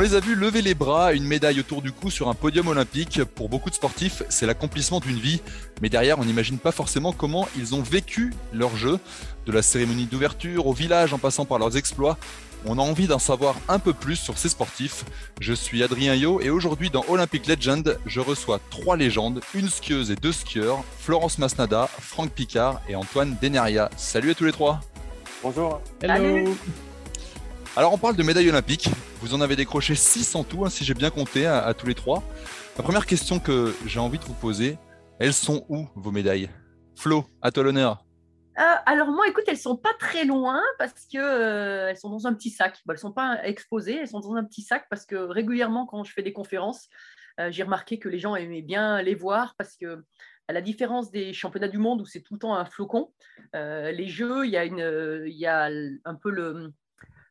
On les a vus lever les bras, une médaille autour du cou sur un podium olympique. Pour beaucoup de sportifs, c'est l'accomplissement d'une vie. Mais derrière, on n'imagine pas forcément comment ils ont vécu leur jeu. De la cérémonie d'ouverture au village en passant par leurs exploits, on a envie d'en savoir un peu plus sur ces sportifs. Je suis Adrien Yo et aujourd'hui dans Olympic Legend, je reçois trois légendes, une skieuse et deux skieurs, Florence Masnada, Franck Picard et Antoine Deneria. Salut à tous les trois. Bonjour. Hello. Alors on parle de médailles olympiques. Vous en avez décroché 6 en tout, hein, si j'ai bien compté, à, tous les trois. La première question que j'ai envie de vous poser, elles sont où vos médailles? Flo, à toi l'honneur. Euh, alors moi, écoute, elles sont pas très loin parce que euh, elles sont dans un petit sac. Bon, elles sont pas exposées, elles sont dans un petit sac parce que régulièrement, quand je fais des conférences, euh, j'ai remarqué que les gens aimaient bien les voir parce que à la différence des championnats du monde où c'est tout le temps un flocon, les jeux, il y a, une, il y a un peu le,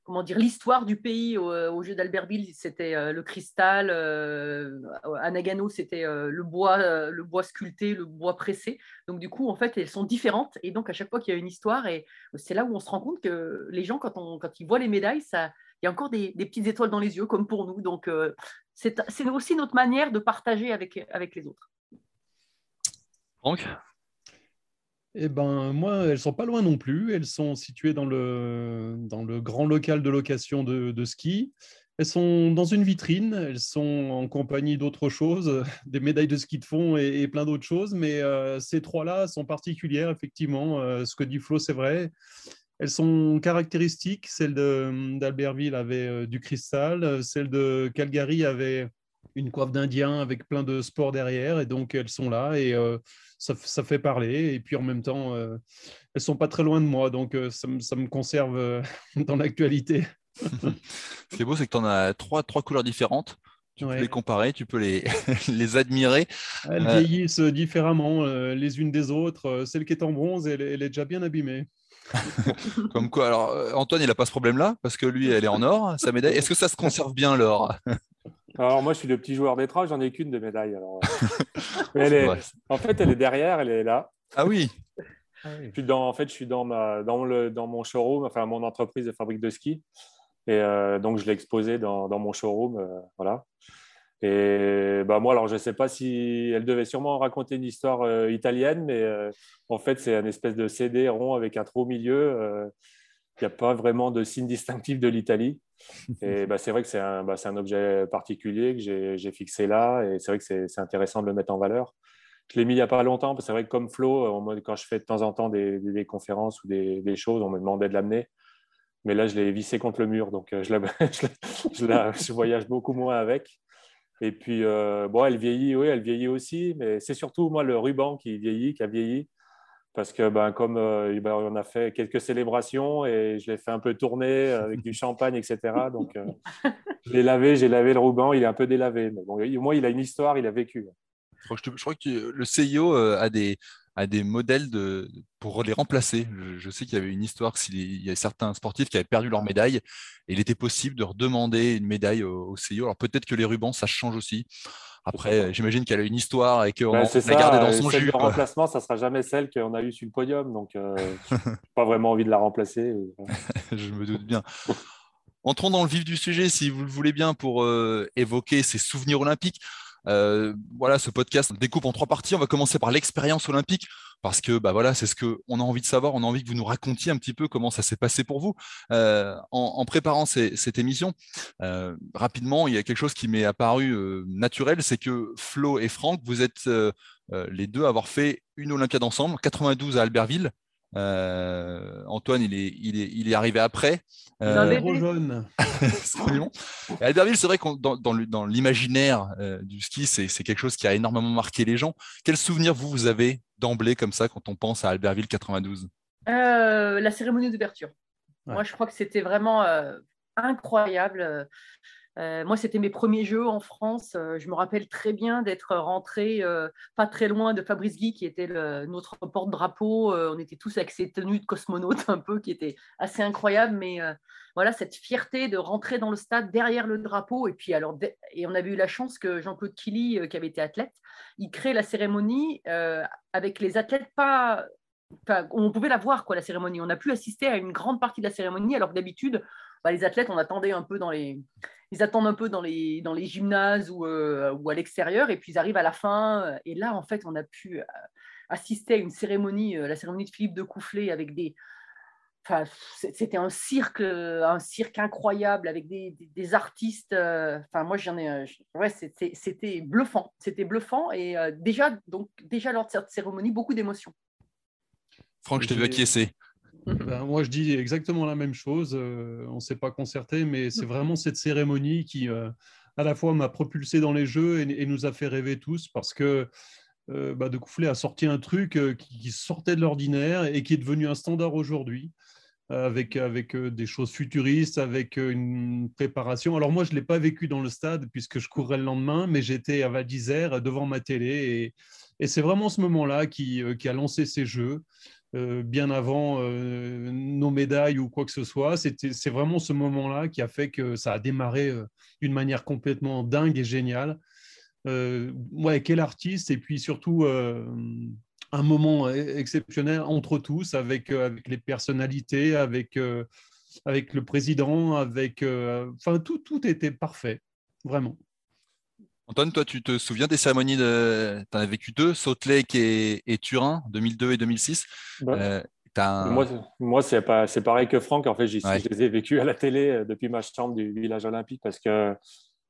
comment dire l'histoire du pays au, euh, jeu d'Albertville, c'était euh, le cristal. Euh, à Nagano, c'était le bois, le bois sculpté, le bois pressé. Donc du coup, en fait, elles sont différentes. Et donc à chaque fois qu'il y a une histoire, c'est là où on se rend compte que les gens, quand, ils voient les médailles, il y a encore des, petites étoiles dans les yeux, comme pour nous. Donc c'est aussi notre manière de partager avec, avec les autres. Eh ben, moi, elles sont pas loin non plus. Elles sont situées dans le, dans le grand local de location de, ski. Elles sont dans une vitrine. Elles sont en compagnie d'autres choses, des médailles de ski de fond et, plein d'autres choses. Mais euh, ces trois-là sont particulières, effectivement. Euh, ce que dit Flo, c'est vrai. Elles sont caractéristiques. Celle d'Albertville avait euh, du cristal. Celle de Calgary avait une coiffe d'Indien avec plein de sports derrière. Et donc, elles sont là. Et ça, fait parler. Et puis en même temps, elles euh, elles sont pas très loin de moi, donc euh, ça, me conserve euh, dans l'actualité. Ce qui est beau, c'est que tu en as trois, trois couleurs différentes. Tu peux les comparer, tu peux les, les admirer. Elles vieillissent différemment les unes des autres. Celle qui est en bronze, elle, elle est déjà bien abîmée. Comme quoi, alors Antoine, il n'a pas ce problème-là, parce que lui, elle est en or, sa médaille. Est-ce que ça se conserve bien l'or? Alors moi, je suis le petit joueur d'étrave, j'en ai qu'une de médaille. Alors... Euh. en fait, elle est derrière, elle est là. Ah oui. dans, en fait, je suis dans, ma, dans, le, dans mon showroom, enfin mon entreprise de fabrique de ski. Et euh, donc, je l'ai exposée dans, dans, mon showroom. Euh, voilà. Et bah, moi, alors, je ne sais pas si elle devait sûrement raconter une histoire italienne, mais en fait, c'est un espèce de CD rond avec un trou au milieu. Il n'y a pas vraiment de signe distinctif de l'Italie. Et bah, c'est vrai que c'est un, bah, un, objet particulier que j'ai fixé là. Et c'est vrai que c'est intéressant de le mettre en valeur. Je l'ai mis il n'y a pas longtemps, parce que c'est vrai que comme Flo, quand je fais de temps en temps des, des conférences ou des, des, choses, on me demandait de l'amener. Mais là, je l'ai vissé contre le mur, donc euh, je, je, je, voyage beaucoup moins avec. Et puis, euh, bon, elle vieillit, oui, elle vieillit aussi, mais c'est surtout moi le ruban qui vieillit, qui a vieilli parce que ben, comme euh, ben, on a fait quelques célébrations et je l'ai fait un peu tourner avec du champagne, etc. Donc, euh, je l'ai lavé, j'ai lavé le ruban, il est un peu délavé. Mais bon, au moins, il a une histoire, il a vécu. Je crois que le CIO euh, a des, a des modèles de, pour les remplacer. Je, sais qu'il y avait une histoire, qu'il y a certains sportifs qui avaient perdu leur médaille, et il était possible de redemander une médaille au, au CIO. Alors peut-être que les rubans, ça change aussi. Après, j'imagine qu'elle a une histoire et qu'on l'a gardée dans son celle jus. Le remplacement, ça sera jamais celle qu'on a eue sur le podium. Donc, euh, pas vraiment envie de la remplacer. Je me doute bien. Entrons dans le vif du sujet, si vous le voulez bien, pour euh, évoquer ces souvenirs olympiques. Euh, voilà, ce podcast découpe en trois parties. On va commencer par l'expérience olympique parce que bah c'est ce qu'on a envie de savoir. On a envie que vous nous racontiez un petit peu comment ça s'est passé pour vous euh, en, préparant cette émission. Euh, rapidement, il y a quelque chose qui m'est apparu naturel, c'est que Flo et Franck, vous êtes les deux à avoir fait une Olympiade ensemble, 92 à Albertville. Euh, Antoine, il est, il, est, il est arrivé après. Euh, jeune. Albertville, c'est vrai que dans, dans l'imaginaire euh, du ski, c'est quelque chose qui a énormément marqué les gens. Quel souvenir vous, vous avez d'emblée comme ça quand on pense à Albertville 92 La cérémonie d'ouverture. Moi, je crois que c'était vraiment incroyable. Euh, moi, c'était mes premiers jeux en France. Euh, je me rappelle très bien d'être rentré euh, pas très loin de Fabrice Guy, qui était notre porte-drapeau. on était tous avec ces tenues de cosmonautes un peu, qui étaient assez incroyables. Mais voilà, cette fierté de rentrer dans le stade derrière le drapeau. Et puis, alors, et on avait eu la chance que Jean-Claude Killy, qui avait été athlète, il crée la cérémonie avec les athlètes pas on pouvait la voir, quoi, la cérémonie. On a pu assister à une grande partie de la cérémonie, alors que d'habitude, bah, les athlètes, on attendait un peu dans les, ils attendent un peu dans les, dans les gymnases ou, euh, ou à l'extérieur, et puis ils arrivent à la fin. Et là, en fait, on a pu euh, assister à une cérémonie, euh, la cérémonie de Philippe de Coufflet, avec des. Enfin, c'était un cirque, un cirque incroyable avec des, des, artistes. Enfin, moi, j'en ai. Ouais, c'était bluffant. C'était bluffant. Et déjà, donc, déjà lors de cette cérémonie, beaucoup d'émotions. Franck, je t'ai vu acquiescer. Ben, moi, je dis exactement la même chose. Euh, on ne s'est pas concerté, mais c'est vraiment cette cérémonie qui, euh, à la fois, m'a propulsé dans les jeux et, nous a fait rêver tous parce que euh, bah, De Coufflet a sorti un truc qui, sortait de l'ordinaire et qui est devenu un standard aujourd'hui. Avec, avec des choses futuristes, avec une préparation. Alors moi, je ne l'ai pas vécu dans le stade puisque je courais le lendemain, mais j'étais à Val d'Isère devant ma télé. Et, et c'est vraiment ce moment-là qui, qui, a lancé ces jeux. Euh, bien avant euh, nos médailles ou quoi que ce soit. C'est vraiment ce moment-là qui a fait que ça a démarré euh, d'une manière complètement dingue et géniale. ouais, quel artiste et puis surtout un moment e-, exceptionnel entre tous avec, avec les personnalités, avec, avec le président, avec... Enfin, tout, tout était parfait, vraiment. Antoine, toi, tu te souviens des cérémonies de. Tu en as vécu deux, Salt Lake et, Turin, 2002 et 2006. Euh, moi, c'est, pas, c'est pareil que Franck. En fait, je les ai vécus à la télé euh, depuis ma chambre du village olympique parce que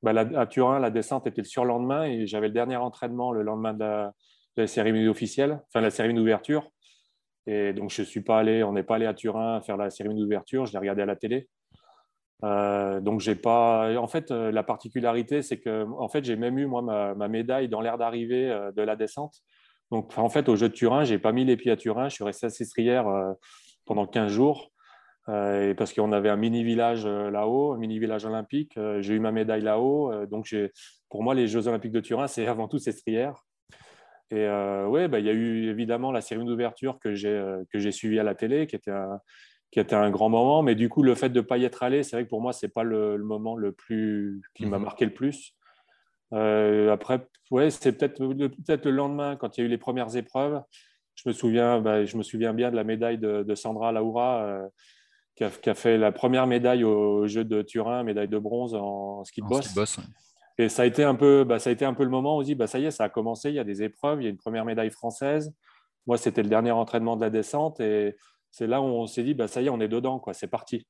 bah, à Turin, la descente était le surlendemain et j'avais le dernier entraînement le lendemain de la, cérémonie officielle, enfin la cérémonie d'ouverture. Et donc, je suis pas allé, on n'est pas allé à Turin faire la cérémonie d'ouverture, je l'ai regardé à la télé. Euh, donc j'ai pas. En fait, euh, la particularité, c'est que en fait, j'ai même eu moi ma, médaille dans l'air d'arrivée euh, de la descente. Donc en fait, au jeu de Turin, j'ai pas mis les pieds à Turin. Je suis resté à Sestrière pendant 15 jours et parce qu'on avait un mini village là-haut, un mini village olympique. j'ai eu ma médaille là-haut. donc pour moi, les Jeux olympiques de Turin, c'est avant tout Sestrière. Et ouais, bah, il y a eu évidemment la série d'ouverture que j'ai que j'ai suivie à la télé, qui était un, qui était un grand moment. Mais du coup, le fait de ne pas y être allé, c'est vrai que pour moi, ce n'est pas le, moment le plus qui m'a mhm. marqué le plus. Euh, après, ouais, c'est peut-être peut le lendemain, quand il y a eu les premières épreuves. Je me souviens, bah, je me souviens bien de la médaille de, Sandra Laura, euh, qui, a, fait la première médaille au jeu de Turin, médaille de bronze en ski de boss. Et ça a été un peu, bah, ça a été un peu le moment où on dit, bah, ça y est, ça a commencé. Il y a des épreuves, il y a une première médaille française. Moi, c'était le dernier entraînement de la descente et c'est là où on s'est dit, bah, ça y est, on est dedans, quoi, c'est parti.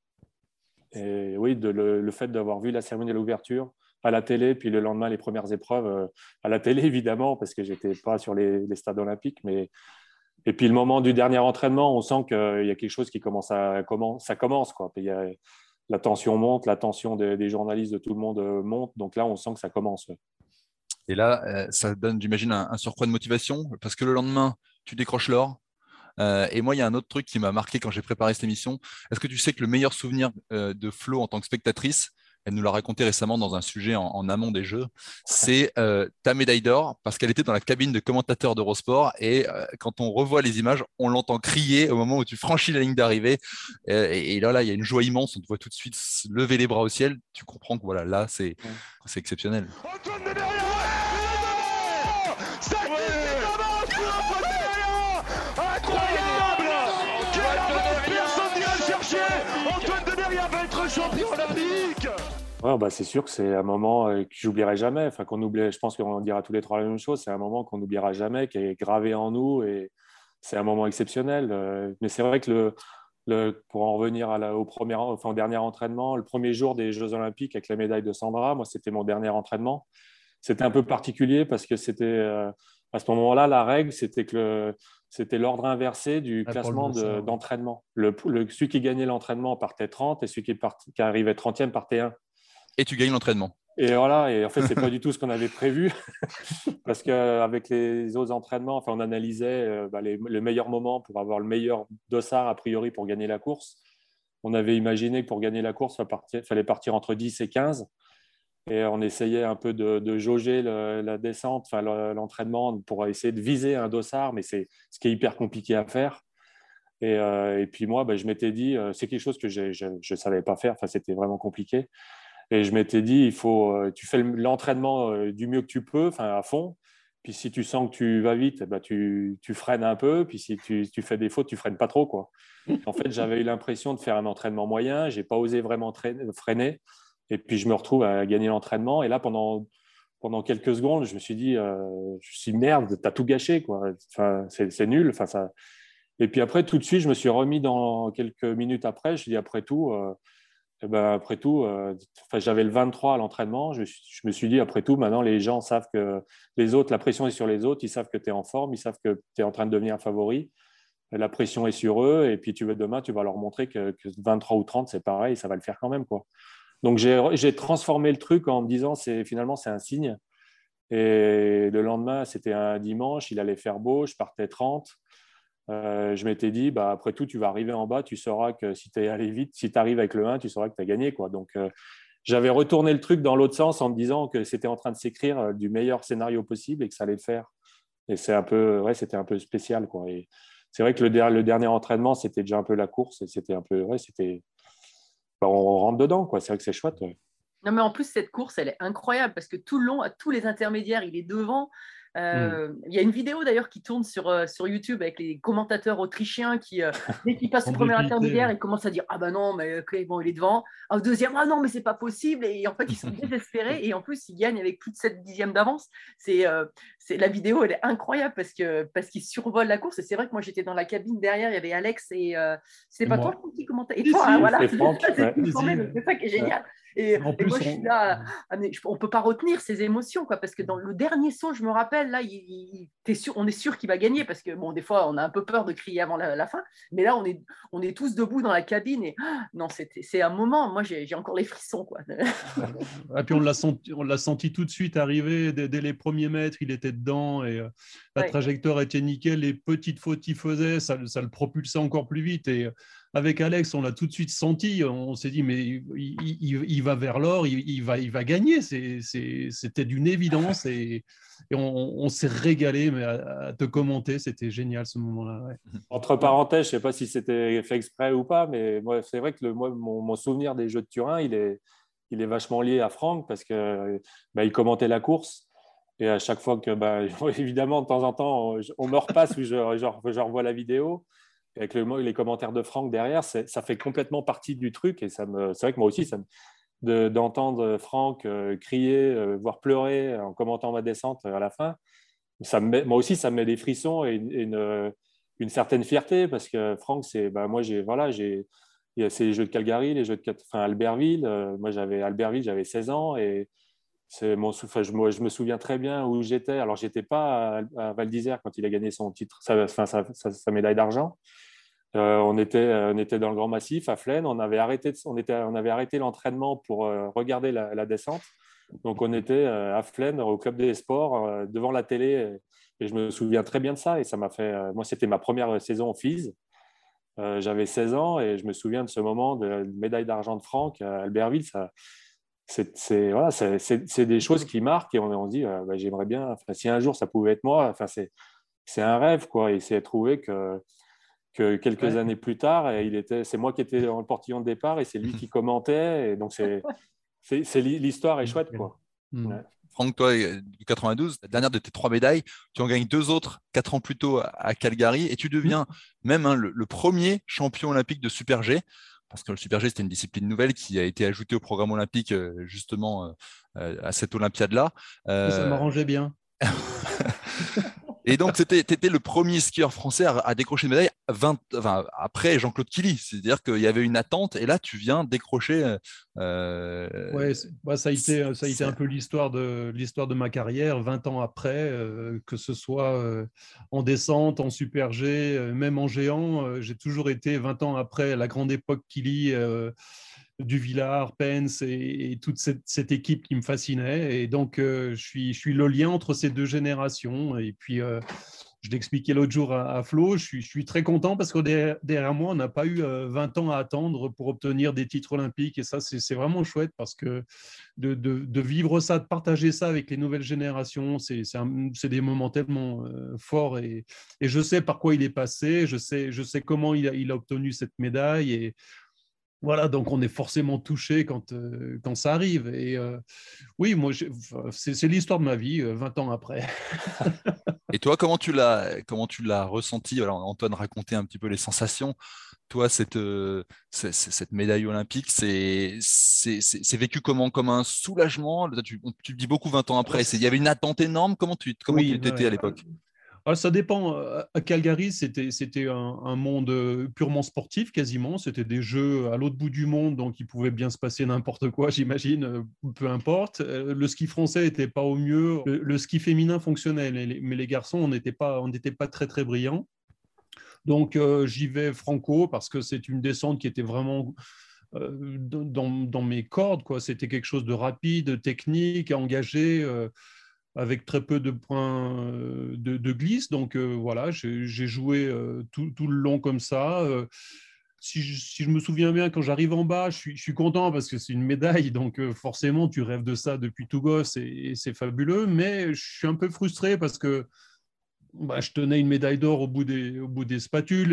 Et oui, le, fait d'avoir vu la cérémonie de l'ouverture à la télé, puis le lendemain, les premières épreuves euh, à la télé, évidemment, parce que j'étais pas sur les, stades olympiques, et puis le moment du dernier entraînement, on sent qu'il y a quelque chose qui commence à comment ça commence quoi. y a, la tension monte, la tension des, journalistes de tout le monde euh, monte, donc là on sent que ça commence. Et là, euh, ça donne, j'imagine, un, surcroît de motivation parce que le lendemain, tu décroches l'or, euh, et moi, il y a un autre truc qui m'a marqué quand j'ai préparé cette émission. Est-ce que tu sais que le meilleur souvenir euh, de Flo en tant que spectatrice, elle nous l'a raconté récemment dans un sujet en, amont des Jeux, c'est euh, ta médaille d'or, parce qu'elle était dans la cabine de commentateur d'Eurosport. Et quand on revoit les images, on l'entend crier au moment où tu franchis la ligne d'arrivée. Et, là, là, il y a une joie immense. On te voit tout de suite lever les bras au ciel. Tu comprends que voilà, là, c'est exceptionnel. Bah, c'est sûr que c'est un moment euh, que j'oublierai jamais. Enfin, qu'on oublie, je pense qu'on dira tous les trois la même chose. C'est un moment qu'on n'oubliera jamais, qui est gravé en nous et c'est un moment exceptionnel. Euh, mais c'est vrai que le, le, pour en revenir au, premier, enfin, au dernier entraînement, le premier jour des Jeux Olympiques avec la médaille de Sandra, moi, c'était mon dernier entraînement. C'était un peu particulier parce que c'était euh, à ce moment-là, la règle, c'était que c'était l'ordre inversé du classement d'entraînement. le, celui qui gagnait l'entraînement partait 30 et celui qui, qui arrivait 30e partait 1 et tu gagnes l'entraînement. Et voilà, et en fait, ce n'est pas du tout ce qu'on avait prévu, parce qu'avec les autres entraînements, enfin, on analysait euh, bah, les, le meilleur moment pour avoir le meilleur dossard, a priori, pour gagner la course. On avait imaginé que pour gagner la course, il fallait partir entre 10 et 15. Et on essayait un peu de, jauger la descente, enfin l'entraînement pour essayer de viser un dossard, mais c'est ce qui est hyper compliqué à faire. Et, et puis moi, ben, je m'étais dit, c'est quelque chose que je ne savais pas faire, c'était vraiment compliqué. Et je m'étais dit, il faut, tu fais l'entraînement du mieux que tu peux, à fond. Puis si tu sens que tu vas vite, bah, tu, tu, freines un peu. Puis si tu, tu, fais des fautes, tu freines pas trop. Quoi. En fait, j'avais eu l'impression de faire un entraînement moyen. J'ai pas osé vraiment freiner. Et puis je me retrouve à gagner l'entraînement. Et là, pendant, pendant quelques secondes, je me suis dit, euh, je suis merde, t'as tout gâché. Quoi. Enfin, c'est nul. Enfin, ça... Et puis après, tout de suite, je me suis remis dans quelques minutes après. Je me suis dit, après tout, euh, eh ben, après tout, euh, j'avais le 23 à l'entraînement. Je, me suis dit, après tout, maintenant, les gens savent que les autres, la pression est sur les autres. Ils savent que tu es en forme. Ils savent que tu es en train de devenir un favori. La pression est sur eux. Et puis, tu veux, demain, tu vas leur montrer que, 23 ou 30, c'est pareil. Ça va le faire quand même. Quoi. Donc, j'ai transformé le truc en me disant, finalement, c'est un signe. Et le lendemain, c'était un dimanche. Il allait faire beau. Je partais 30. Euh, je m'étais dit, bah, après tout, tu vas arriver en bas, tu sauras que si tu es allé vite, si tu arrives avec le 1, tu sauras que tu as gagné. Quoi. Donc, euh, j'avais retourné le truc dans l'autre sens en me disant que c'était en train de s'écrire euh, du meilleur scénario possible et que ça allait le faire. Et c'est un ouais, c'était un peu spécial. Quoi. C'est vrai que le, le, dernier entraînement, c'était déjà un peu la course et c'était un peu, ouais, on rentre dedans. Quoi. C'est vrai que c'est chouette. Non, mais en plus, cette course, elle est incroyable parce que tout le long, à tous les intermédiaires, il est devant. Hmm. Euh, il y a une vidéo d'ailleurs qui tourne sur, euh, sur YouTube avec les commentateurs autrichiens qui, euh, dès qu'ils passent au premier intermédiaire, ils commencent à dire Ah ben non, mais bon, il est devant. Au deuxième, Ah non, mais c'est pas possible. Et en fait, ils sont désespérés. Et en plus, ils gagnent avec plus de 7 dixièmes d'avance. C'est, c'est, la vidéo, elle est incroyable parce, que, parce qu'ils survolent la course. Et c'est vrai que moi, j'étais dans la cabine derrière, il y avait Alex et c'est pas toi qui commentait? Et toi, hein, voilà. C'est ça qui est génial. Et, moi, je suis là, on ne peut pas retenir ces émotions, quoi, parce que dans le dernier saut, je me rappelle, là, il, sûr, on est sûr qu'il va gagner, parce que, bon, des fois, on a un peu peur de crier avant la, fin, mais là, on est, on est tous debout dans la cabine, et ah, non, c'est un moment, moi, j'ai encore les frissons, quoi. et puis, on l'a senti, senti tout de suite arriver, dès, les premiers mètres, il était dedans, et euh, la trajectoire était nickel, les petites fautes qu'il faisait, ça, ça, le propulsait encore plus vite, et avec Alex, on l'a tout de suite senti. On s'est dit, mais il, va vers l'or, il, va, il va gagner. C'était d'une évidence et, on, s'est régalé mais à, te commenter. C'était génial ce moment-là. Entre parenthèses, je ne sais pas si c'était fait exprès ou pas, mais c'est vrai que le, moi, mon, souvenir des Jeux de Turin, il est, il est vachement lié à Franck parce qu'il bah, il commentait la course. Et à chaque fois que, bah, évidemment, de temps en temps, on me repasse ou je, je revois la vidéo avec le, les commentaires de Franck derrière, ça fait complètement partie du truc. Et c'est vrai que moi aussi, d'entendre Franck euh, crier, euh, voire pleurer en commentant ma descente à la fin, moi aussi, ça me met des frissons et une, une, certaine fierté parce que Franck, c'est, bah, moi, j'ai, voilà, j'ai, il y a ces jeux de Calgary, les jeux de Albertville. Euh, moi, j'avais Albertville, j'avais 16 ans et c'est mon, je, me souviens très bien où j'étais. Alors, j'étais pas à, Val d'Isère quand il a gagné son titre, sa médaille d'argent. Euh, on, était, euh, on était dans le Grand Massif à Flaine. On avait arrêté, on on arrêté l'entraînement pour euh, regarder la, descente. Donc on était à Flaine au club des sports devant la télé et je me souviens très bien de ça. Et ça m'a fait, moi c'était ma première saison en FIS. J'avais 16 ans et je me souviens de ce moment de médaille d'argent de Franck à Albertville. C'est voilà, des choses qui marquent et on, on se dit bah, j'aimerais bien. si un jour ça pouvait être moi, c'est un rêve quoi. Et c'est trouver que que quelques années plus tard, il était, c'est moi qui étais dans le portillon de départ et c'est lui qui commentait. Et donc, c'est, c'est, l'histoire est chouette. Quoi. Hmm. Franck, toi, 92, la dernière de tes trois médailles, tu en gagnes deux autres quatre ans plus tôt à Calgary et tu deviens même hein, le, premier champion olympique de Super G. Parce que le Super G, c'était une discipline nouvelle qui a été ajoutée au programme olympique euh, justement euh, euh, à cette Olympiade-là. Ça m'arrangeait bien. Et donc, tu étais, le premier skieur français à, décrocher une médaille 20, après Jean-Claude Killy. C'est-à-dire qu'il y avait une attente et là, tu viens décrocher. Euh, ouais, bah, ça a été, ça a été un peu l'histoire de, l'histoire de ma carrière, 20 ans après, euh, que ce soit euh, en descente, en super G, même en géant. j'ai toujours été 20 ans après la grande époque Killy du Villard, Pence et, toute cette, équipe qui me fascinait. Et donc, euh, je, suis, le lien entre ces deux générations. Et puis, euh, je l'expliquais l'autre jour à, Flo, je suis, très content parce que derrière moi, on n'a pas eu 20 euh, ans à attendre pour obtenir des titres olympiques. Et ça, c'est vraiment chouette parce que de, vivre ça, de partager ça avec les nouvelles générations, c'est des moments tellement forts. Et, je sais par quoi il est passé, je sais, comment il a, obtenu cette médaille. Voilà, donc on est forcément touché quand, euh, quand ça arrive. Et oui, moi, c'est l'histoire de ma vie, 20 ans après. Et toi, comment tu l'as, comment tu l'as ressenti? Alors, Antoine racontait un petit peu les sensations. Toi, cette, euh, cette médaille olympique, c'est, c'est, vécu comment? Comme un soulagement? Tu, tu, dis beaucoup 20 ans après. Il y avait une attente énorme. Comment tu, comment tu étais à l'époque? Ah, ça dépend. À Calgary, c'était, c'était un, monde euh, purement sportif quasiment. C'était des jeux à l'autre bout du monde, donc il pouvait bien se passer n'importe quoi, j'imagine, euh, peu importe. Euh, le ski français n'était pas au mieux. Le, ski féminin fonctionnait, mais les garçons, on n'était pas, pas très très brillants. Donc j'y vais franco parce que c'est une descente qui était vraiment dans, dans, mes cordes. Quoi. C'était quelque chose de rapide, technique, engagé avec très peu de points euh, de, glisse. Donc euh, voilà, j'ai joué euh, tout, le long comme ça. Si je, me souviens bien, quand j'arrive en bas, je suis, content parce que c'est une médaille, donc forcément, tu rêves de ça depuis tout gosse et, c'est fabuleux. Mais je suis un peu frustré parce que bah, je tenais une médaille d'or au, bout des, au bout des spatules.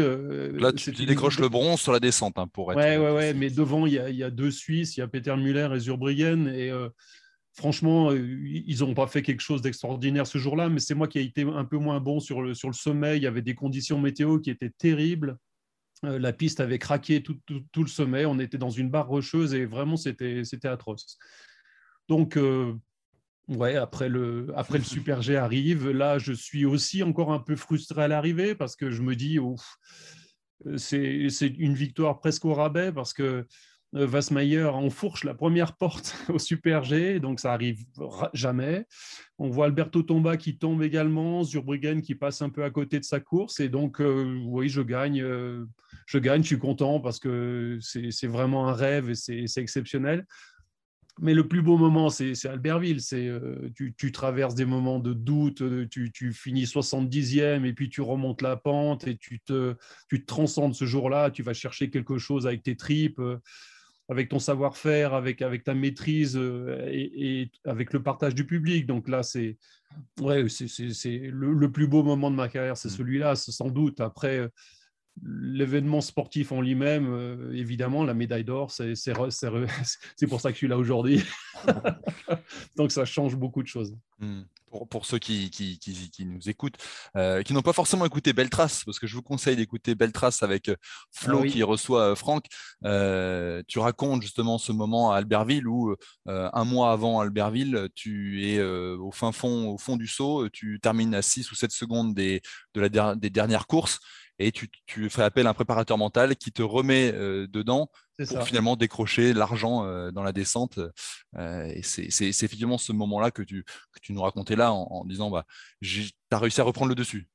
Là, tu, décroches le bronze sur la descente hein, pour être. Ouais, ouais, ouais, mais devant, il y, a, il y, a, deux Suisses, il y a Peter Müller et Zurbriggen. Et franchement, euh, ils n'ont pas fait quelque chose d'extraordinaire ce jour-là, mais c'est moi qui ai été un peu moins bon sur le, sur le sommet. Il y avait des conditions météo qui étaient terribles. Euh, la piste avait craqué tout, le sommet. On était dans une barre rocheuse et vraiment, c'était atroce. Donc, euh, ouais, après le, après le Super G arrive, là, je suis aussi encore un peu frustré à l'arrivée parce que je me dis, c'est une victoire presque au rabais parce que Vassmeyer enfourche la première porte au Super G, donc ça arrive jamais. On voit Alberto Tomba qui tombe également, Zurbriggen qui passe un peu à côté de sa course, et donc euh, oui, je gagne, euh, je gagne, je suis content parce que c'est vraiment un rêve et c'est exceptionnel. Mais le plus beau moment, c'est Albertville. C'est euh, tu, traverses des moments de doute, tu, tu, finis 70e et puis tu remontes la pente et tu te, tu te transcendes ce jour-là. Tu vas chercher quelque chose avec tes tripes avec ton savoir-faire, avec, avec ta maîtrise euh, et, avec le partage du public. Donc là, c'est ouais, c'est le, le, plus beau moment de ma carrière, c'est mmh. celui-là, sans doute. Après, l'événement sportif en lui-même, euh, évidemment, la médaille d'or, c'est pour ça que je suis là aujourd'hui. Donc ça change beaucoup de choses. Mmh pour, ceux qui, nous écoutent, euh, qui n'ont pas forcément écouté Beltrace, parce que je vous conseille d'écouter Beltrace avec euh, Flo ah qui reçoit euh, Franck. tu racontes justement ce moment à Albertville où un mois avant Albertville, tu es au fin fond, au fond du saut, tu termines à 6 ou 7 secondes des, de la, des dernières courses et tu, fais appel à un préparateur mental qui te remet dedans pour finalement décrocher l'argent euh, dans la descente. Euh, et c'est effectivement ce moment-là que tu, que tu nous racontais là en, disant bah, tu as réussi à reprendre le dessus.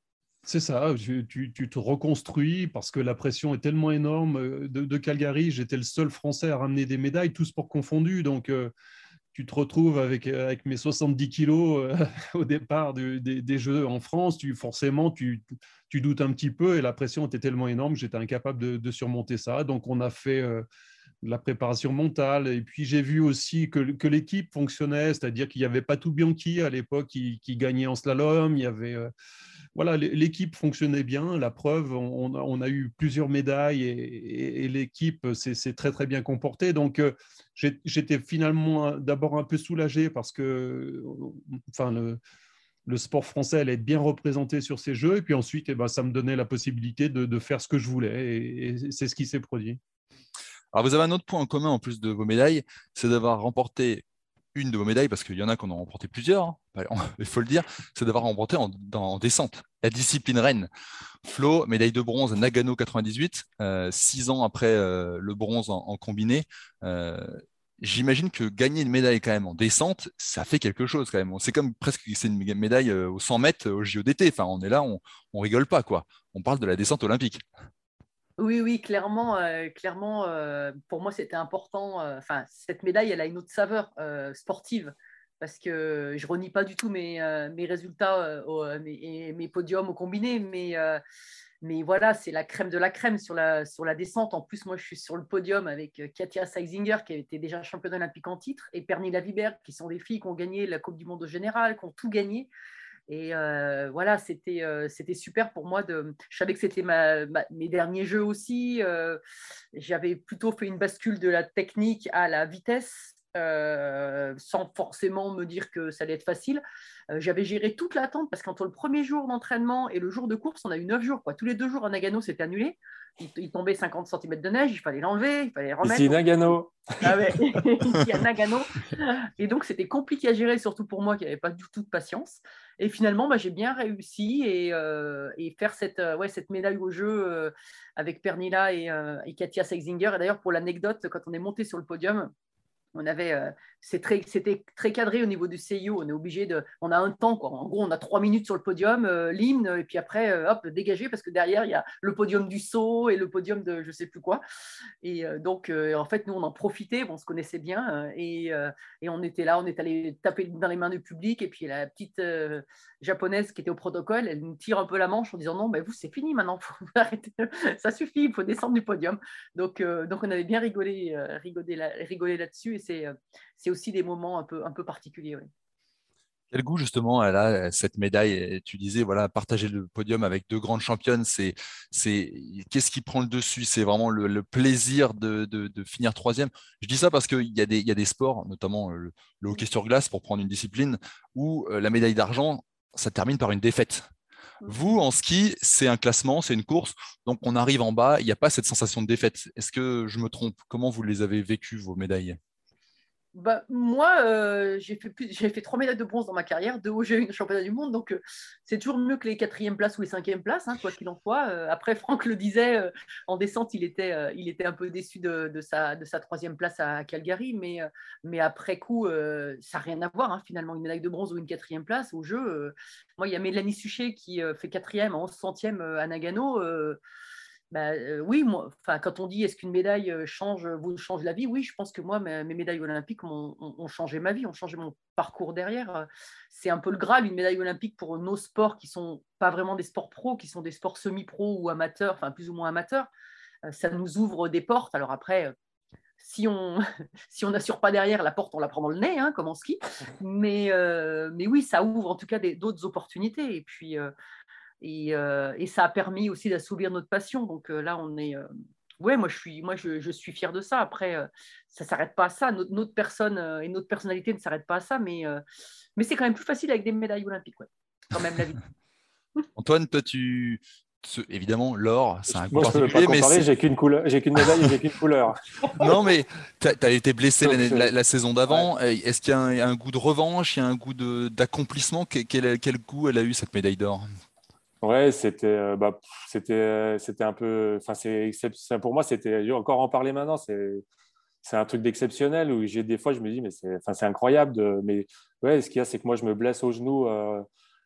C'est ça, tu, tu, te reconstruis parce que la pression est tellement énorme. Euh, de, de Calgary, j'étais le seul Français à ramener des médailles, tous sports confondus. Donc, tu te retrouves avec, avec mes 70 kilos au départ des Jeux en France. Tu, forcément, tu, tu doutes un petit peu et la pression était tellement énorme, j'étais incapable de, surmonter ça. Donc, on a fait euh, la préparation mentale. Et puis, j'ai vu aussi que, que l'équipe fonctionnait, c'est-à-dire qu'il n'y avait pas tout Bianchi à l'époque qui, qui, gagnait en slalom. Il y avait. Euh, voilà, l'équipe fonctionnait bien. La preuve, on, on, a eu plusieurs médailles et, l'équipe s'est très très bien comportée. Donc, euh, j'étais finalement d'abord un peu soulagé parce que, enfin, le, sport français allait être bien représenté sur ces jeux. Et puis ensuite, eh ben, ça me donnait la possibilité de, faire ce que je voulais. Et, c'est ce qui s'est produit. Alors, vous avez un autre point en commun en plus de vos médailles, c'est d'avoir remporté une de vos médailles, parce qu'il y en a qui en ont remporté plusieurs, hein. il faut le dire, c'est d'avoir remporté en, descente, la discipline reine. Flo, médaille de bronze à Nagano 98, euh, six ans après euh, le bronze en, combiné. Euh, j'imagine que gagner une médaille quand même en descente, ça fait quelque chose quand même. C'est comme presque une médaille aux 100 mètres au JODT. Enfin, on est là, on, on rigole pas quoi. On parle de la descente olympique. Oui, oui, clairement, euh, clairement, euh, pour moi c'était important. Enfin, cette médaille, elle a une autre saveur sportive. parce que je renie pas du tout mes, résultats et mes podiums au combiné, mais voilà, c'est la crème de la crème sur la, sur la descente. En plus, moi, je suis sur le podium avec euh, Katia Seizinger, qui été déjà championne olympique en titre, et Perny Lavibert, qui sont des filles qui ont gagné la Coupe du Monde au général, qui ont tout gagné. Et euh, voilà, c'était euh, c'était super pour moi. De, je savais que c'était mes derniers jeux aussi. J'avais plutôt fait une bascule de la technique à la vitesse. sans forcément me dire que ça allait être facile. Euh, j'avais géré toute l'attente parce qu'entre le premier jour d'entraînement et le jour de course, on a eu neuf jours. Quoi. Tous les deux jours, à Nagano, c'était annulé. Il, tombait 50 cm de neige, il fallait l'enlever, il fallait remettre. Ici, Nagano. Ah ouais, ici à Nagano. Et donc, c'était compliqué à gérer, surtout pour moi qui n'avais pas du tout de patience. Et finalement, bah, j'ai bien réussi et, euh, faire cette, euh, cette médaille au jeu avec Pernilla et, et Katia Seixinger. Et d'ailleurs, pour l'anecdote, quand on est monté sur le podium, on avait, euh, c'était très cadré au niveau du CIO. On est obligé de, on a un temps quoi. En gros, on a trois minutes sur le podium, euh, l'hymne, et puis après, euh, hop, dégagé parce que derrière il y a le podium du saut et le podium de je sais plus quoi. Et donc, en fait, nous on en profitait, on se connaissait bien et, et, on était là, on est allé taper dans les mains du public et puis la petite japonaise qui était au protocole, elle nous tire un peu la manche en disant non, ben vous c'est fini maintenant, faut arrêter, ça suffit, il faut descendre du podium. Donc, donc on avait bien rigolé, rigolé, rigolé là-dessus euh, c'est aussi des moments un peu, un peu particuliers. Quel goût justement elle a cette médaille? Tu disais voilà partager le podium avec deux grandes championnes, c'est c'est qu'est-ce qui prend le dessus? C'est vraiment le, plaisir de, de, finir troisième. Je dis ça parce qu'il y a des il y a des sports, notamment le, hockey sur glace pour prendre une discipline où euh, la médaille d'argent ça termine par une défaite. Mmh. Vous, en ski, c'est un classement, c'est une course, donc on arrive en bas, il n'y a pas cette sensation de défaite. Est-ce que je me trompe? Comment vous les avez vécues, vos médailles? Bah, moi, euh, j'ai fait, trois médailles de bronze dans ma carrière, deux au jeu, une championnat du monde, donc euh, c'est toujours mieux que les quatrièmes places ou les cinquièmes places, hein, quoi qu'il en soit. Euh, après, Franck le disait, en descente, il était, il était un peu déçu de, sa, de sa troisième place à Calgary, mais, mais après coup, ça n'a rien à voir, hein, finalement, une médaille de bronze ou une quatrième place au jeu. moi, il y a Mélanie Suchet qui fait quatrième en 11 centième à Nagano. Bah, euh, oui, moi, quand on dit est-ce qu'une médaille euh, change, vous change la vie, oui, je pense que moi, mes, médailles olympiques ont, changé ma vie, ont changé mon parcours derrière. C'est un peu le Graal, une médaille olympique pour nos sports qui sont pas vraiment des sports pro, qui sont des sports semi-pro ou amateurs, enfin plus ou moins amateurs. Euh, ça nous ouvre des portes. Alors après, si on si on n'assure pas derrière, la porte, on la prend dans le nez, hein, comme en ski. Mais, mais oui, ça ouvre en tout cas d'autres opportunités. Et puis, euh, et, ça a permis aussi d'assouvir notre passion. Donc euh, là, on est. Euh, ouais, moi je suis, moi je, suis fier de ça. Après, ça s'arrête pas à ça. Notre, personne et notre personnalité ne s'arrête pas à ça, mais mais c'est quand même plus facile avec des médailles olympiques, ouais. Quand même la vie. Antoine, toi, tu, évidemment, l'or, c'est un Moi, je peux pas comparer, j'ai qu'une couleur, j'ai qu'une médaille et j'ai qu'une couleur. non, mais tu as, été blessé la, saison d'avant. Est-ce qu'il y, a un goût de revanche, il y a un goût d'accomplissement? Quel, quel, goût elle a eu cette médaille d'or? Ouais, c'était, euh, bah, c'était, euh, c'était un peu, enfin, c'est, pour moi, c'était encore en parler maintenant, c'est, c'est un truc d'exceptionnel où j'ai des fois, je me dis, mais c'est, enfin, c'est incroyable. Mais ouais, ce qu'il y a, c'est que moi, je me blesse au genou euh,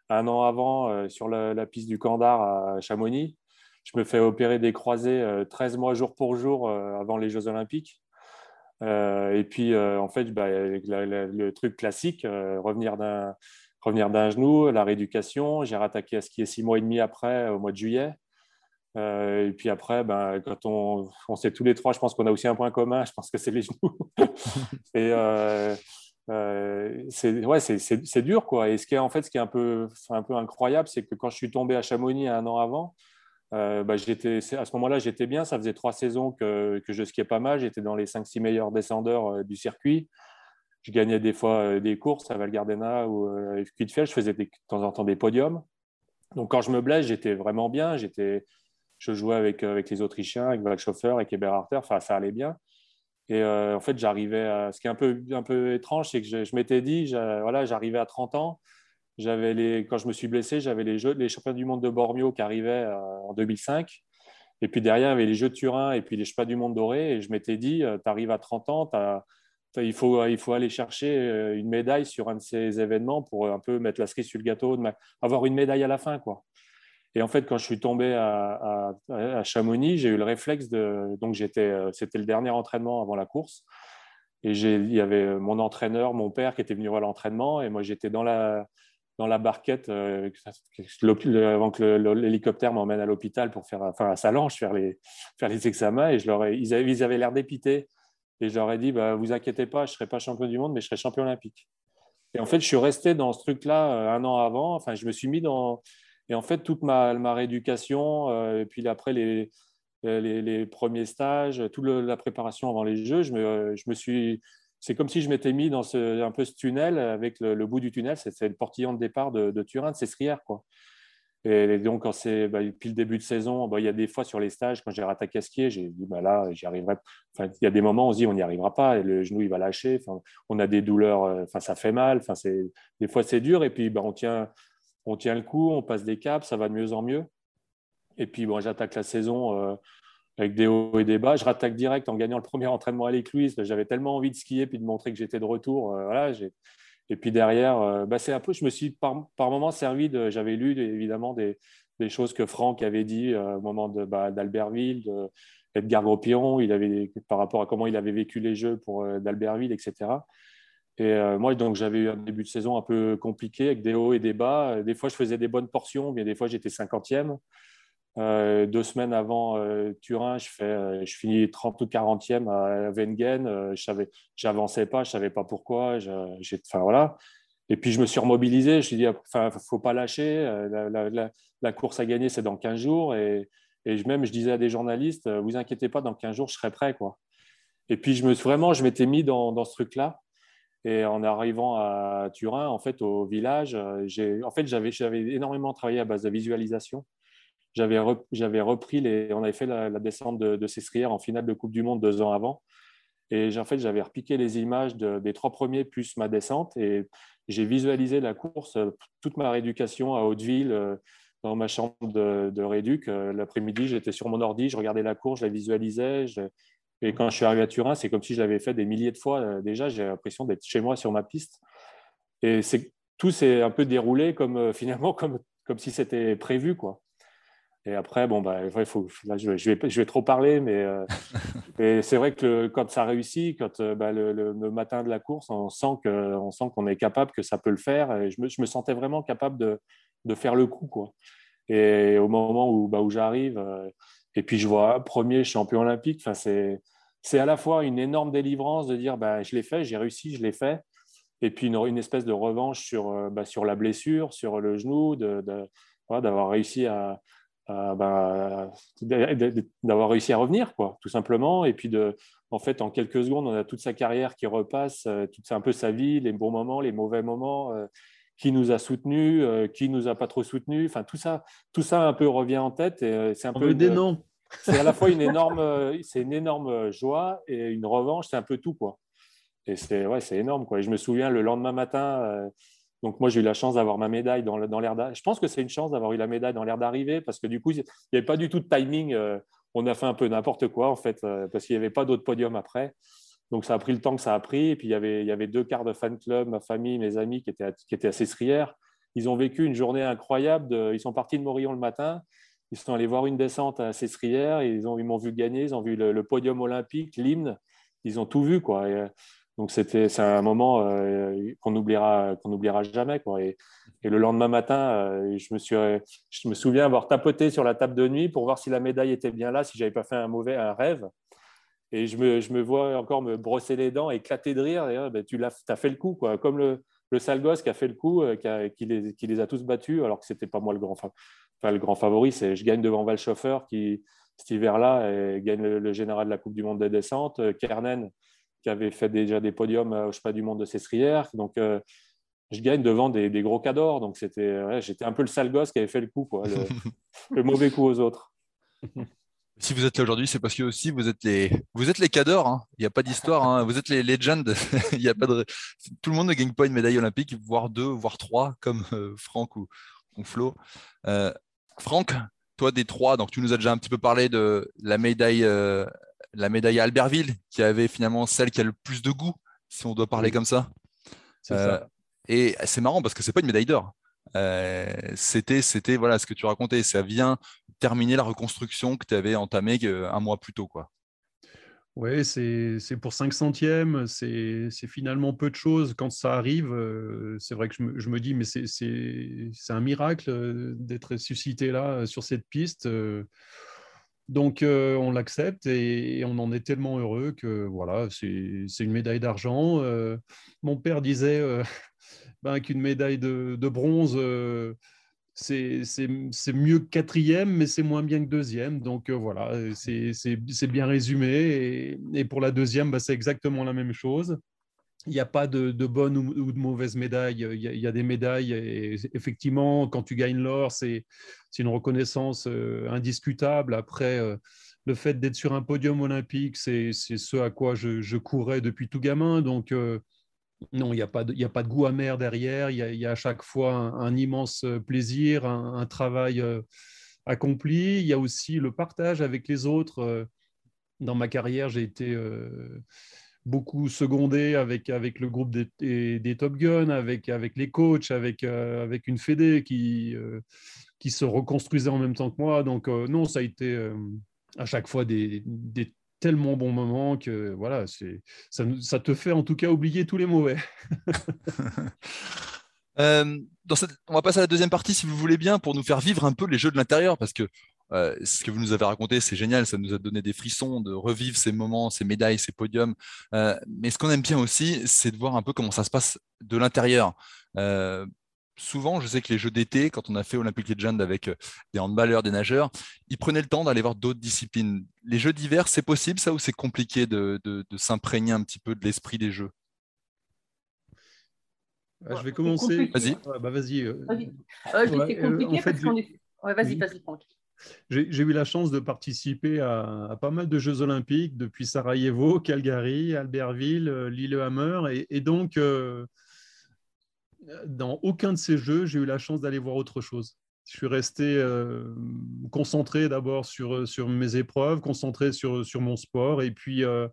un an avant sur la, piste du Candar à Chamonix. Je me fais opérer des croisés 13 mois jour pour jour avant les Jeux Olympiques. et puis, en fait, bah, le truc classique, revenir d'un revenir d'un genou, la rééducation. J'ai rattaqué à skier six mois et demi après, au mois de juillet. Euh, et puis après, ben, quand on, on sait tous les trois, je pense qu'on a aussi un point commun, je pense que c'est les genoux. et euh, euh, c'est ouais, c'est dur. Quoi. Et ce qui est, en fait, ce qui est un peu, un peu incroyable, c'est que quand je suis tombé à Chamonix un an avant, bah, à ce moment-là, j'étais bien. Ça faisait trois saisons que, que je skiais pas mal. J'étais dans les 5-6 meilleurs descendeurs du circuit je gagnais des fois euh, des courses à Val Gardena ou à Kuitfeld, je faisais de temps en temps des podiums. Donc quand je me blesse, j'étais vraiment bien. J'étais, je jouais avec, euh, avec les Autrichiens, avec Valchauffeur, avec Eberharter, enfin ça allait bien. Et euh, en fait, j'arrivais à... Ce qui est un peu, un peu étrange, c'est que je, m'étais dit, voilà, j'arrivais à 30 ans. J'avais les, quand je me suis blessé, j'avais les, jeux, les championnats du monde de Bormio qui arrivaient en 2005. Et puis derrière, il y avait les Jeux de Turin et puis les championnats du monde doré. Et je m'étais dit, tu arrives à 30 ans, tu as il faut, il faut aller chercher euh, une médaille sur un de ces événements pour un peu mettre la cerise sur le gâteau, avoir une médaille à la fin. Quoi. Et en fait, quand je suis tombé à, Chamonix, j'ai eu le réflexe de. Donc, euh, c'était le dernier entraînement avant la course. Et il y avait mon entraîneur, mon père qui était venu voir l'entraînement, et moi j'étais dans la, dans la barquette euh, avant que l'hélicoptère m'emmène à l'hôpital pour faire, enfin à Salange, faire les, faire les examens. Et je leur ai, ils avaient l'air avaient dépités. Et ai dit, bah, vous inquiétez pas, je ne serai pas champion du monde, mais je serai champion olympique. Et en fait, je suis resté dans ce truc-là euh, un an avant. Enfin, je me suis mis dans. Et en fait, toute ma, ma rééducation, euh, et puis après les, les, les, premiers stages, toute la préparation avant les Jeux, je me, je me suis c'est comme si je m'étais mis dans ce, un peu ce tunnel, avec le, bout du tunnel, c'est le portillon de départ de, Turin, de Sestrières. Quoi. Et donc, c'est bah, depuis le début de saison, bah, il y a des fois sur les stages, quand j'ai raté Casquier, j'ai dit bah, là, j'y arriverai. Il y a des moments où on se dit on n'y arrivera pas, et le genou il va lâcher. On a des douleurs, euh, ça fait mal. Des fois c'est dur, et puis bah, on, tient, le coup, on passe des caps, ça va de mieux en mieux. Et puis j'attaque la saison. Euh, avec des hauts et des bas. Je rattaque direct en gagnant le premier entraînement à l'écluse. J'avais tellement envie de skier puis de montrer que j'étais de retour. Euh, voilà, et puis derrière, euh, bah, c'est un peu, je me suis par, par moments servi de. J'avais lu évidemment des, choses que Franck avait dit euh, au moment bah, d'Albertville, de, d'Edgar Gros-Piron, il avait, par rapport à comment il avait vécu les Jeux pour d'Albertville, etc. Et moi, donc, j'avais eu un début de saison un peu compliqué avec des hauts et des bas. Des fois, je faisais des bonnes portions, mais des fois, j'étais cinquantième. Euh, deux semaines avant euh, Turin, je, fais, euh, je finis 30 ou 40e à Wengen. je savais, j'avançais pas, je savais pas pourquoi. voilà. Et puis je me suis remobilisé. Je me suis dit, enfin, faut pas lâcher. La, course à gagner, c'est dans 15 jours. Et, et, même, je disais à des journalistes, vous inquiétez pas, dans 15 jours, je serai prêt, quoi. Et puis je me vraiment, je m'étais mis dans, dans ce truc-là. Et en arrivant à Turin, en fait, au village, en fait, j'avais énormément travaillé à base de visualisation j'avais repris les, on avait fait la, descente de, de en finale de Coupe du Monde deux ans avant. Et en fait, j'avais repiqué les images des trois premiers plus ma descente et j'ai visualisé la course, euh, toute ma rééducation à Hauteville, euh, dans ma chambre de, rééduc. Euh, l'après-midi, j'étais sur mon ordi, je regardais la course, je la visualisais. Et quand je suis arrivé à Turin, c'est comme si je l'avais fait des milliers de fois déjà. J'ai l'impression d'être chez moi sur ma piste. Et tout s'est un peu déroulé comme finalement comme, comme si c'était prévu. quoi. Et après, bon, bah, il faut, là, je, vais, je, vais, trop parler, mais euh, c'est vrai que quand ça réussit, quand euh, bah, le, matin de la course, on sent qu'on sent qu'on est capable, que ça peut le faire. Et je me, je me sentais vraiment capable de, de, faire le coup. Quoi. Et au moment où, bah, où j'arrive, euh, et puis je vois premier champion olympique, c'est à la fois une énorme délivrance de dire bah, je l'ai fait, j'ai réussi, je l'ai fait. Et puis une, une, espèce de revanche sur, sur la blessure, sur le genou, d'avoir de, d'avoir réussi à, euh, bah, d'avoir réussi à revenir, quoi, tout simplement. Et puis, de, en fait, en quelques secondes, on a toute sa carrière qui repasse, euh, toute un peu sa vie, les bons moments, les mauvais moments, euh, qui nous a soutenus, qui nous a pas trop soutenus. Enfin, tout ça, tout ça un peu revient en tête. Et c'est un peu des noms. C'est à la fois une énorme, c'est une énorme joie et une revanche. C'est un peu tout, quoi. Et c'est ouais, c'est énorme, quoi. Et je me souviens le lendemain matin. Donc moi, j'ai eu la chance d'avoir ma médaille dans, l'air d'arrivée. Je pense que c'est une chance d'avoir eu la médaille dans l'air d'arrivée parce que du coup, il n'y avait pas du tout de timing. Euh, on a fait un peu n'importe quoi, en fait, euh, parce qu'il n'y avait pas d'autres podiums après. Donc ça a pris le temps que ça a pris. Et puis il y avait, deux quarts de fan club, ma famille, mes amis qui étaient à, Céstrières. Ils ont vécu une journée incroyable. ils sont partis de Morillon le matin. Ils sont allés voir une descente à Céstrières. Ils, ils m'ont vu gagner. Ils ont vu le, podium olympique, l'hymne. Ils ont tout vu. Quoi. Et, donc c'était c'est un moment euh, qu'on n'oubliera qu'on n'oubliera jamais quoi. Et, le lendemain matin, euh, je me suis je me souviens avoir tapoté sur la table de nuit pour voir si la médaille était bien là, si j'avais pas fait un mauvais un rêve. Et je me, je me vois encore me brosser les dents, éclater de rire. Et, ben, tu l'as, as fait le coup, quoi. Comme le, le sale gosse qui a fait le coup, euh, qui, qui, les, qui, les, a tous battus, alors que c'était pas moi le grand, le grand favori. C'est je gagne devant Valchauffeur qui cet hiver-là gagne le, général de la Coupe du Monde des descentes. Kernen qui avait fait déjà des podiums au pas du monde de Cestrières. Donc, euh, je gagne devant des, gros cadors. Donc, c'était, j'étais un peu le sale gosse qui avait fait le coup, quoi, le, mauvais coup aux autres. Si vous êtes là aujourd'hui, c'est parce que aussi vous êtes les, vous êtes les cadors. Hein. Il n'y a pas d'histoire. Hein. Vous êtes les legends. Il y a pas de... Tout le monde ne gagne pas une médaille olympique, voire deux, voire trois, comme euh, Franck ou, Flo. Euh, Franck, toi des trois, donc tu nous as déjà un petit peu parlé de la médaille la médaille à Albertville, qui avait finalement celle qui a le plus de goût, si on doit parler comme ça. Euh, et c'est marrant parce que c'est pas une médaille d'or. Euh, c'était, c'était voilà ce que tu racontais. Ça vient terminer la reconstruction que tu avais entamée euh, un mois plus tôt, quoi. Oui, c'est pour 5 centièmes, c'est finalement peu de choses. Quand ça arrive, c'est vrai que je me, je me dis, mais c'est un miracle d'être ressuscité là, sur cette piste. Donc, on l'accepte et, on en est tellement heureux que voilà, c'est une médaille d'argent. mon père disait ben, qu'une médaille de, bronze c'est mieux que quatrième, mais c'est moins bien que deuxième. Donc euh, voilà, c'est bien résumé. Et, pour la deuxième, bah, c'est exactement la même chose. Il n'y a pas de, bonne ou, de mauvaise médaille. Il y, a, des médailles. Effectivement, quand tu gagnes l'or, c'est une reconnaissance euh, indiscutable. Après, euh, le fait d'être sur un podium olympique, c'est ce à quoi je, courais depuis tout gamin. Donc, non, il n'y a, pas de, goût amer derrière. Il y a, à chaque fois un, immense euh, plaisir, un, travail euh, accompli. Il y a aussi le partage avec les autres. Euh, dans ma carrière, j'ai été beaucoup secondé avec, avec le groupe des, des, Top Gun, avec, avec les coachs, avec, avec une fédé qui, qui se reconstruisait en même temps que moi. Donc, non, ça a été à chaque fois des, des tellement bon moment que voilà, ça, ça, te fait en tout cas oublier tous les mauvais. Euh, dans cette, on va passer à la deuxième partie si vous voulez bien pour nous faire vivre un peu les jeux de l'intérieur parce que euh, ce que vous nous avez raconté, c'est génial, ça nous a donné des frissons de revivre ces moments, ces médailles, ces podiums. Euh, mais ce qu'on aime bien aussi, c'est de voir un peu comment ça se passe de l'intérieur souvent, je sais que les jeux d'été, quand on a fait Olympique Legend avec euh, des handballeurs, des nageurs, ils prenaient le temps d'aller voir d'autres disciplines. Les jeux d'hiver, c'est possible ça ou c'est compliqué de, s'imprégner un petit peu de l'esprit des jeux? Je vais commencer. Vas-y. bah, vas-y. Euh, c'est compliqué parce qu'on est. vas-y, vas-y, J'ai eu la chance de participer à, pas mal de Jeux olympiques depuis Sarajevo, Calgary, Albertville, euh, Lillehammer. Et, donc, dans aucun de ces jeux, j'ai eu la chance d'aller voir autre chose. Je suis resté euh, concentré d'abord sur, sur mes épreuves, concentré sur, sur mon sport. Et puis, euh,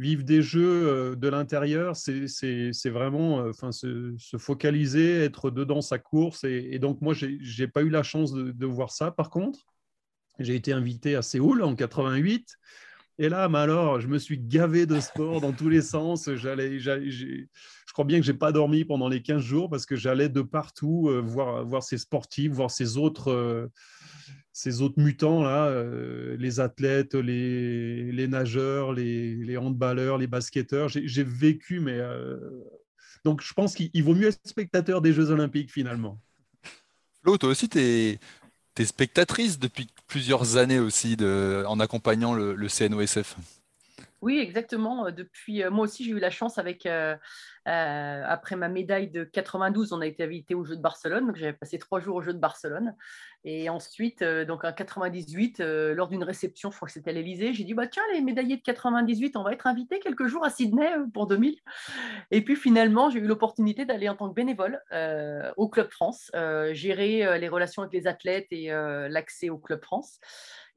vivre des jeux euh, de l'intérieur, c'est vraiment enfin, se, focaliser, être dedans sa course. Et, donc, moi, je n'ai pas eu la chance de, de, voir ça. Par contre, j'ai été invité à Séoul en 88. Et là, mais alors, je me suis gavé de sport dans tous les sens. J'allais, je crois bien que j'ai pas dormi pendant les 15 jours parce que j'allais de partout euh, voir, ces sportifs, voir ces autres, euh, ces autres mutants là, euh, les athlètes, les, nageurs, les, les, handballeurs, les basketteurs. J'ai vécu, mais donc je pense qu'il vaut mieux être spectateur des Jeux Olympiques finalement. Flo, toi aussi, tu es, spectatrice depuis plusieurs années aussi en accompagnant le CNOSF. Oui, exactement. Euh, depuis, euh, moi aussi, j'ai eu la chance avec, euh, après ma médaille de 92, on a été invité au Jeux de Barcelone. Donc, j'avais passé trois jours au Jeux de Barcelone. Et ensuite, donc en 98, lors d'une réception, je crois que c'était à l'Elysée, j'ai dit bah, tiens, les médaillés de 98, on va être invités quelques jours à Sydney pour 2000. Et puis finalement, j'ai eu l'opportunité d'aller en tant que bénévole au Club France, gérer les relations avec les athlètes et l'accès au Club France.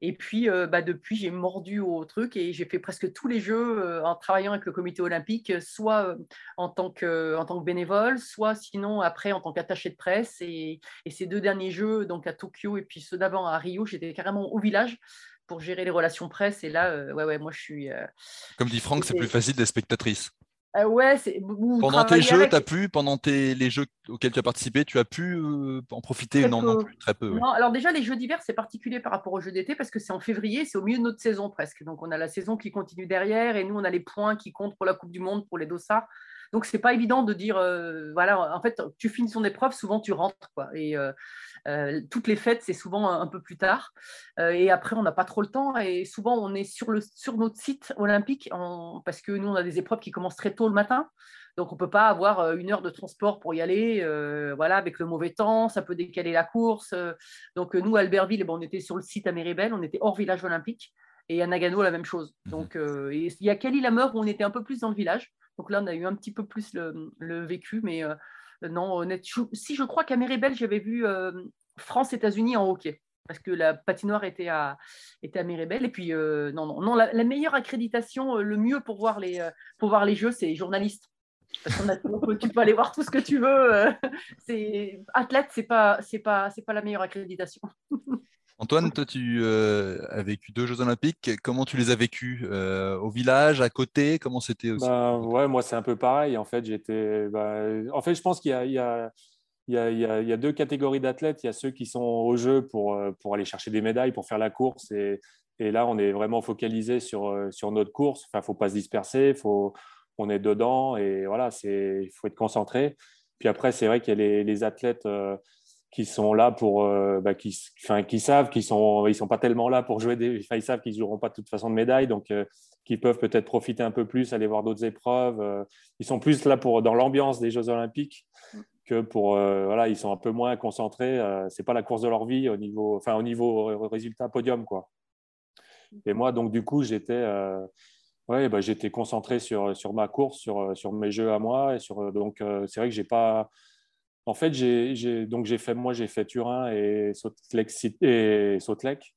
Et puis, euh, bah, depuis, j'ai mordu au truc et j'ai fait presque tous les jeux euh, en travaillant avec le comité olympique, soit euh, en, tant que, en tant que bénévole, soit sinon après en tant qu'attaché de presse. Et, ces deux derniers jeux, donc à Tokyo et puis ceux d'avant à Rio, j'étais carrément au village pour gérer les relations presse. Et là, ouais, ouais, moi, je suis. Comme dit Franck, c'est plus facile d'être spectatrice. Euh, ouais, pendant tes jeux, tu as pu, pendant tes, les jeux auxquels tu as participé, tu as pu euh, en profiter? Non, non plus, très peu. Non, alors déjà, les jeux d'hiver, c'est particulier par rapport aux jeux d'été parce que c'est en février, c'est au milieu de notre saison presque. Donc, on a la saison qui continue derrière et nous, on a les points qui comptent pour la Coupe du Monde, pour les dossards. Donc, c'est pas évident de dire, euh, voilà, en fait, tu finis son épreuve, souvent tu rentres. Quoi, et euh, toutes les fêtes, c'est souvent un, peu plus tard. Euh, et après, on n'a pas trop le temps. Et souvent, on est sur, le, sur notre site olympique parce que nous, on a des épreuves qui commencent très tôt le matin. Donc, on ne peut pas avoir euh, une heure de transport pour y aller. voilà, avec le mauvais temps, ça peut décaler la course. donc, nous, à Albertville, eh ben, on était sur le site à Méribel, on était hors village olympique. Et à Nagano, la même chose. Mhm. Donc, il y a Cali-la-Meur où on était un peu plus dans le village. Donc là, on a eu un petit peu plus le, vécu, mais non, honnête, si je crois qu'à Méribel, j'avais vu euh, France-États-Unis en hockey, parce que la patinoire était à, était. Et puis, euh, non, non, la, meilleure accréditation, euh, le mieux pour voir les, jeux, c'est les journalistes. Parce qu'on a, tu peux aller voir tout ce que tu veux. athlète, pas, c'est pas, pas la meilleure accréditation. Antoine, toi, tu euh, as vécu deux Jeux Olympiques. Comment tu les as vécus euh, Au village, à côté? Comment c'était aussi bah, Ouais, moi, c'est un peu pareil. En fait, j'étais. Bah, en fait, je pense qu'il y, y, y, y a, deux catégories d'athlètes. Il y a ceux qui sont au jeu pour, euh, pour aller chercher des médailles, pour faire la course. Et, et là, on est vraiment focalisé sur, sur notre course. Enfin, il ne faut pas se disperser. Faut, on est dedans. Et voilà, il faut être concentré. Puis après, c'est vrai qu'il y a les, les athlètes qui sont là pour, euh, bah, qui, qui savent qu'ils sont, ils sont pas tellement là pour jouer des, ils savent qu'ils joueront pas de toute façon de médaille, donc euh, qui peuvent peut-être profiter un peu plus, aller voir d'autres épreuves. Euh, ils sont plus là pour dans l'ambiance des Jeux Olympiques que pour, voilà, ils sont un peu moins concentrés. c'est pas la course de leur vie au niveau, enfin au niveau résultat podium quoi. Et moi donc du coup j'étais Ouais, bah, j'étais concentré sur, sur ma course, sur, sur mes jeux à moi. Et sur, donc, c'est vrai que j'ai pas, en fait, j'ai, donc j'ai fait, moi, j'ai fait Turin et Sautelec.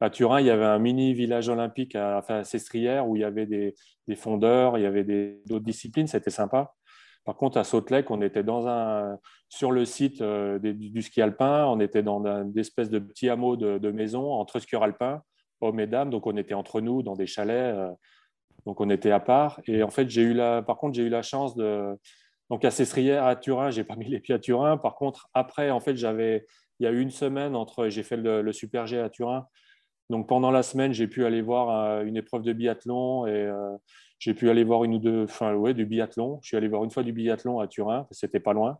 À Turin, il y avait un mini village olympique à, à Sestrière où il y avait des, fondeurs, il y avait d'autres disciplines, c'était sympa. Par contre, à Sautelec, on était dans un, sur le site euh, du, ski alpin, on était dans une espèce de petit hameau de, de maisons entre skieurs alpins, hommes et dames, donc on était entre nous dans des chalets, euh, donc on était à part. Et en fait, j'ai eu la, par contre, j'ai eu la chance de, donc à Sestrière, à Turin, j'ai pas mis les pieds à Turin. Par contre, après, en fait, j'avais, il y a eu une semaine entre, j'ai fait le, Super G à Turin. Donc pendant la semaine, j'ai pu aller voir euh, une épreuve de biathlon et euh, j'ai pu aller voir une ou deux, enfin ouais, du biathlon. Je suis allé voir une fois du biathlon à Turin, c'était pas loin.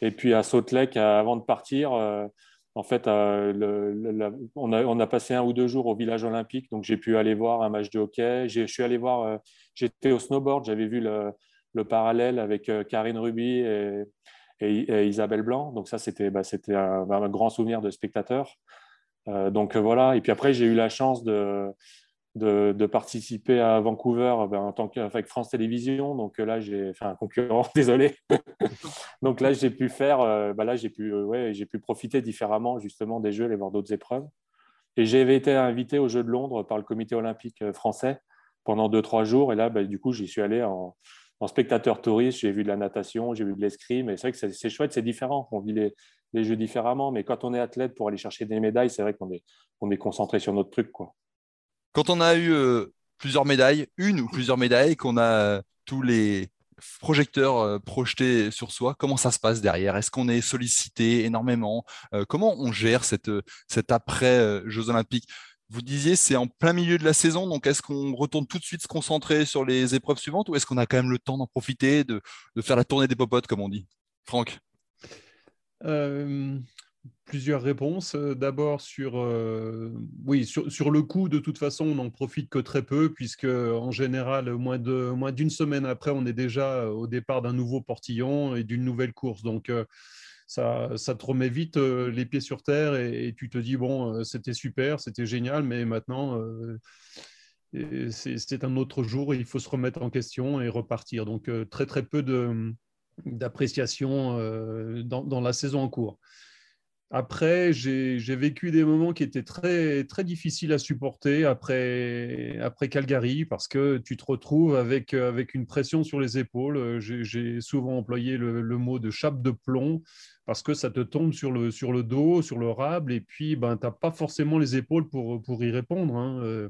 Et puis à Lake, avant de partir, euh, en fait, on, a, on, a, passé un ou deux jours au village olympique, donc j'ai pu aller voir un match de hockey. Je suis allé voir, j'étais au snowboard, j'avais vu le, le parallèle avec euh, Karine Ruby et, Isabelle Blanc. Donc ça, c'était bah, un, grand souvenir de spectateur. Euh, donc euh, voilà. Et puis après, j'ai eu la chance de, de, participer à Vancouver bah, en tant qu'avec France Télévisions. Donc là, j'ai fait un concurrent, désolé. donc là, j'ai pu faire, bah, là, j'ai pu, ouais, pu profiter différemment justement des Jeux, les voir d'autres épreuves. Et j'ai été invité aux Jeux de Londres par le Comité olympique français pendant deux trois jours. Et là, du coup, j'y suis allé en, en spectateur touriste, j'ai vu de la natation, j'ai vu de l'escrime, et c'est vrai que c'est chouette, c'est différent, on vit les, jeux différemment, mais quand on est athlète pour aller chercher des médailles, c'est vrai qu'on est, on est concentré sur notre truc. Quand on a eu euh, plusieurs médailles, une ou plusieurs médailles, qu'on a euh, tous les projecteurs euh, projetés sur soi, comment ça se passe derrière? Est-ce qu'on est sollicité énormément? Comment on gère cet après-Jeux olympiques? Vous disiez, c'est en plein milieu de la saison, donc est-ce qu'on retourne tout de suite se concentrer sur les épreuves suivantes ou est-ce qu'on a quand même le temps d'en profiter, de, faire la tournée des popotes, comme on dit? Franck? Euh, Plusieurs réponses. Euh, d'abord, sur, euh, sur, le coup, de toute façon, on n'en profite que très peu, puisque en général, moins d'une moins semaine après, on est déjà au départ d'un nouveau portillon et d'une nouvelle course. Donc, ça, te remet vite euh, les pieds sur terre et, tu te dis, bon, euh, c'était super, c'était génial, mais maintenant, euh, c'est un autre jour, il faut se remettre en question et repartir. Donc, très, très peu d'appréciation dans, la saison en cours. Après, j'ai vécu des moments qui étaient très, très difficiles à supporter après, après Calgary parce que tu te retrouves avec, avec une pression sur les épaules. J'ai souvent employé le, mot de chape de plomb parce que ça te tombe sur le, sur le dos, sur le rable, et puis ben, tu n'as pas forcément les épaules pour, pour y répondre. Hein. Euh,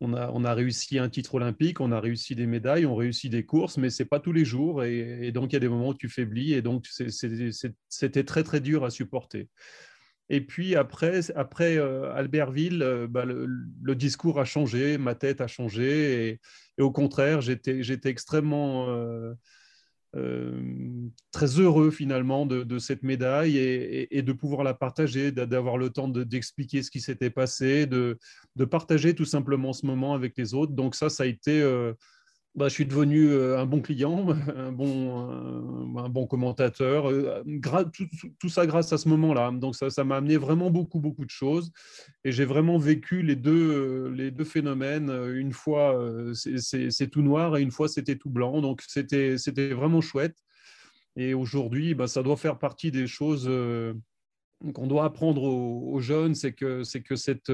on a, on a, réussi un titre olympique, on a réussi des médailles, on réussit des courses, mais c'est pas tous les jours. Et, donc, il y a des moments où tu faiblis. Et donc, c'était très, très dur à supporter. Et puis après, après euh, Albertville, euh, bah, le, discours a changé, ma tête a changé. Et, au contraire, j'étais extrêmement très heureux finalement de, cette médaille et, de pouvoir la partager, d'avoir le temps d'expliquer ce qui s'était passé, de, partager tout simplement ce moment avec les autres. Donc ça, ça a été euh, bah, je suis devenu euh, un bon client, un bon, un, bon commentateur, euh, tout, ça grâce à ce moment-là. Donc ça, ça m'a amené vraiment beaucoup, beaucoup de choses. Et j'ai vraiment vécu les deux, les deux phénomènes. Une fois, c'est tout noir et une fois, c'était tout blanc. Donc c'était vraiment chouette. Et aujourd'hui, bah, ça doit faire partie des choses euh, qu'on doit apprendre aux, aux jeunes, c'est que, que cette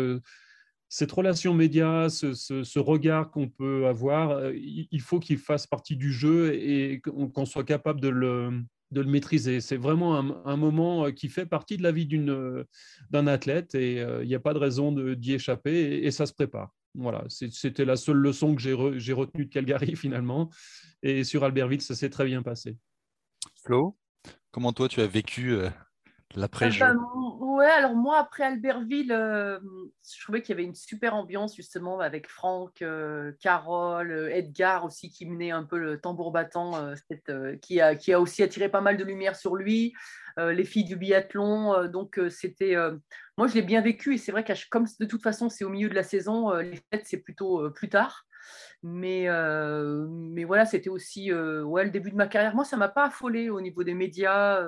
cette relation média, ce, regard qu'on peut avoir, euh, il faut qu'il fasse partie du jeu et qu'on soit capable de le, maîtriser. C'est vraiment un, moment qui fait partie de la vie d'un athlète et il n'y a pas de raison d'y échapper et, ça se prépare. Voilà, c'était la seule leçon que j'ai retenue de Calgary finalement. Et sur Albertville, ça s'est très bien passé. Flo, comment toi tu as vécu L'après-jeu. Ouais, alors moi, après Albertville, euh, je trouvais qu'il y avait une super ambiance justement avec Franck, euh, Carole, euh, Edgar aussi qui menait un peu le tambour battant, qui, a, qui a aussi attiré pas mal de lumière sur lui, les filles du biathlon. donc c'était, moi je l'ai bien vécu et c'est vrai que comme de toute façon c'est au milieu de la saison, les fêtes c'est plutôt plus tard. Mais, mais voilà, c'était aussi ouais, le début de ma carrière. Moi, ça ne m'a pas affolé au niveau des médias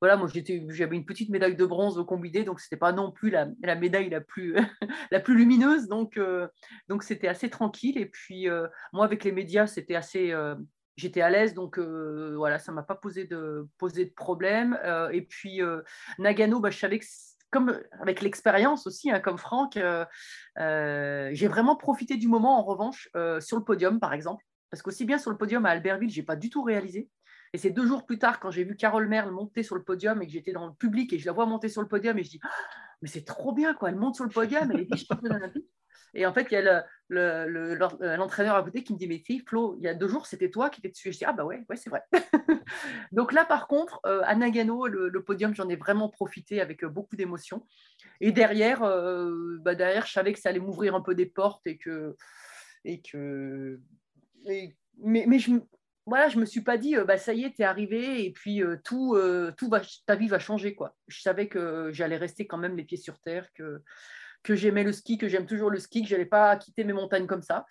voilà, moi j'avais une petite médaille de bronze au combiné, donc c'était pas non plus la, médaille la plus, la plus lumineuse, donc euh, donc c'était assez tranquille. Et puis euh, moi avec les médias, c'était assez, euh, j'étais à l'aise, donc voilà, ça m'a pas posé de poser de problème. et puis Nagano, bah, je savais que comme avec l'expérience aussi, hein, comme Franck, j'ai vraiment profité du moment en revanche sur le podium par exemple, parce qu'aussi bien sur le podium à Albertville, j'ai pas du tout réalisé. Et c'est deux jours plus tard, quand j'ai vu Carole Merle monter sur le podium et que j'étais dans le public et je la vois monter sur le podium et je dis ah, Mais c'est trop bien, quoi. Elle monte sur le podium, elle est vice-championne olympique. Et en fait, il y a l'entraîneur à côté qui me dit Mais Flo, il y a deux jours, c'était toi qui étais dessus. Je dis Ah, bah ouais, ouais c'est vrai. Donc là, par contre, euh, à Nagano, le, podium, j'en ai vraiment profité avec euh, beaucoup d'émotion. Et derrière, euh, bah derrière, je savais que ça allait m'ouvrir un peu des portes et que. Et que mais, mais je, voilà, je me suis pas dit, euh, bah, ça y est, tu es arrivé et puis euh, tout, euh, tout ta vie va changer. Quoi. Je savais que j'allais rester quand même les pieds sur terre, que, que j'aimais le ski, que j'aime toujours le ski, que je n'allais pas quitter mes montagnes comme ça.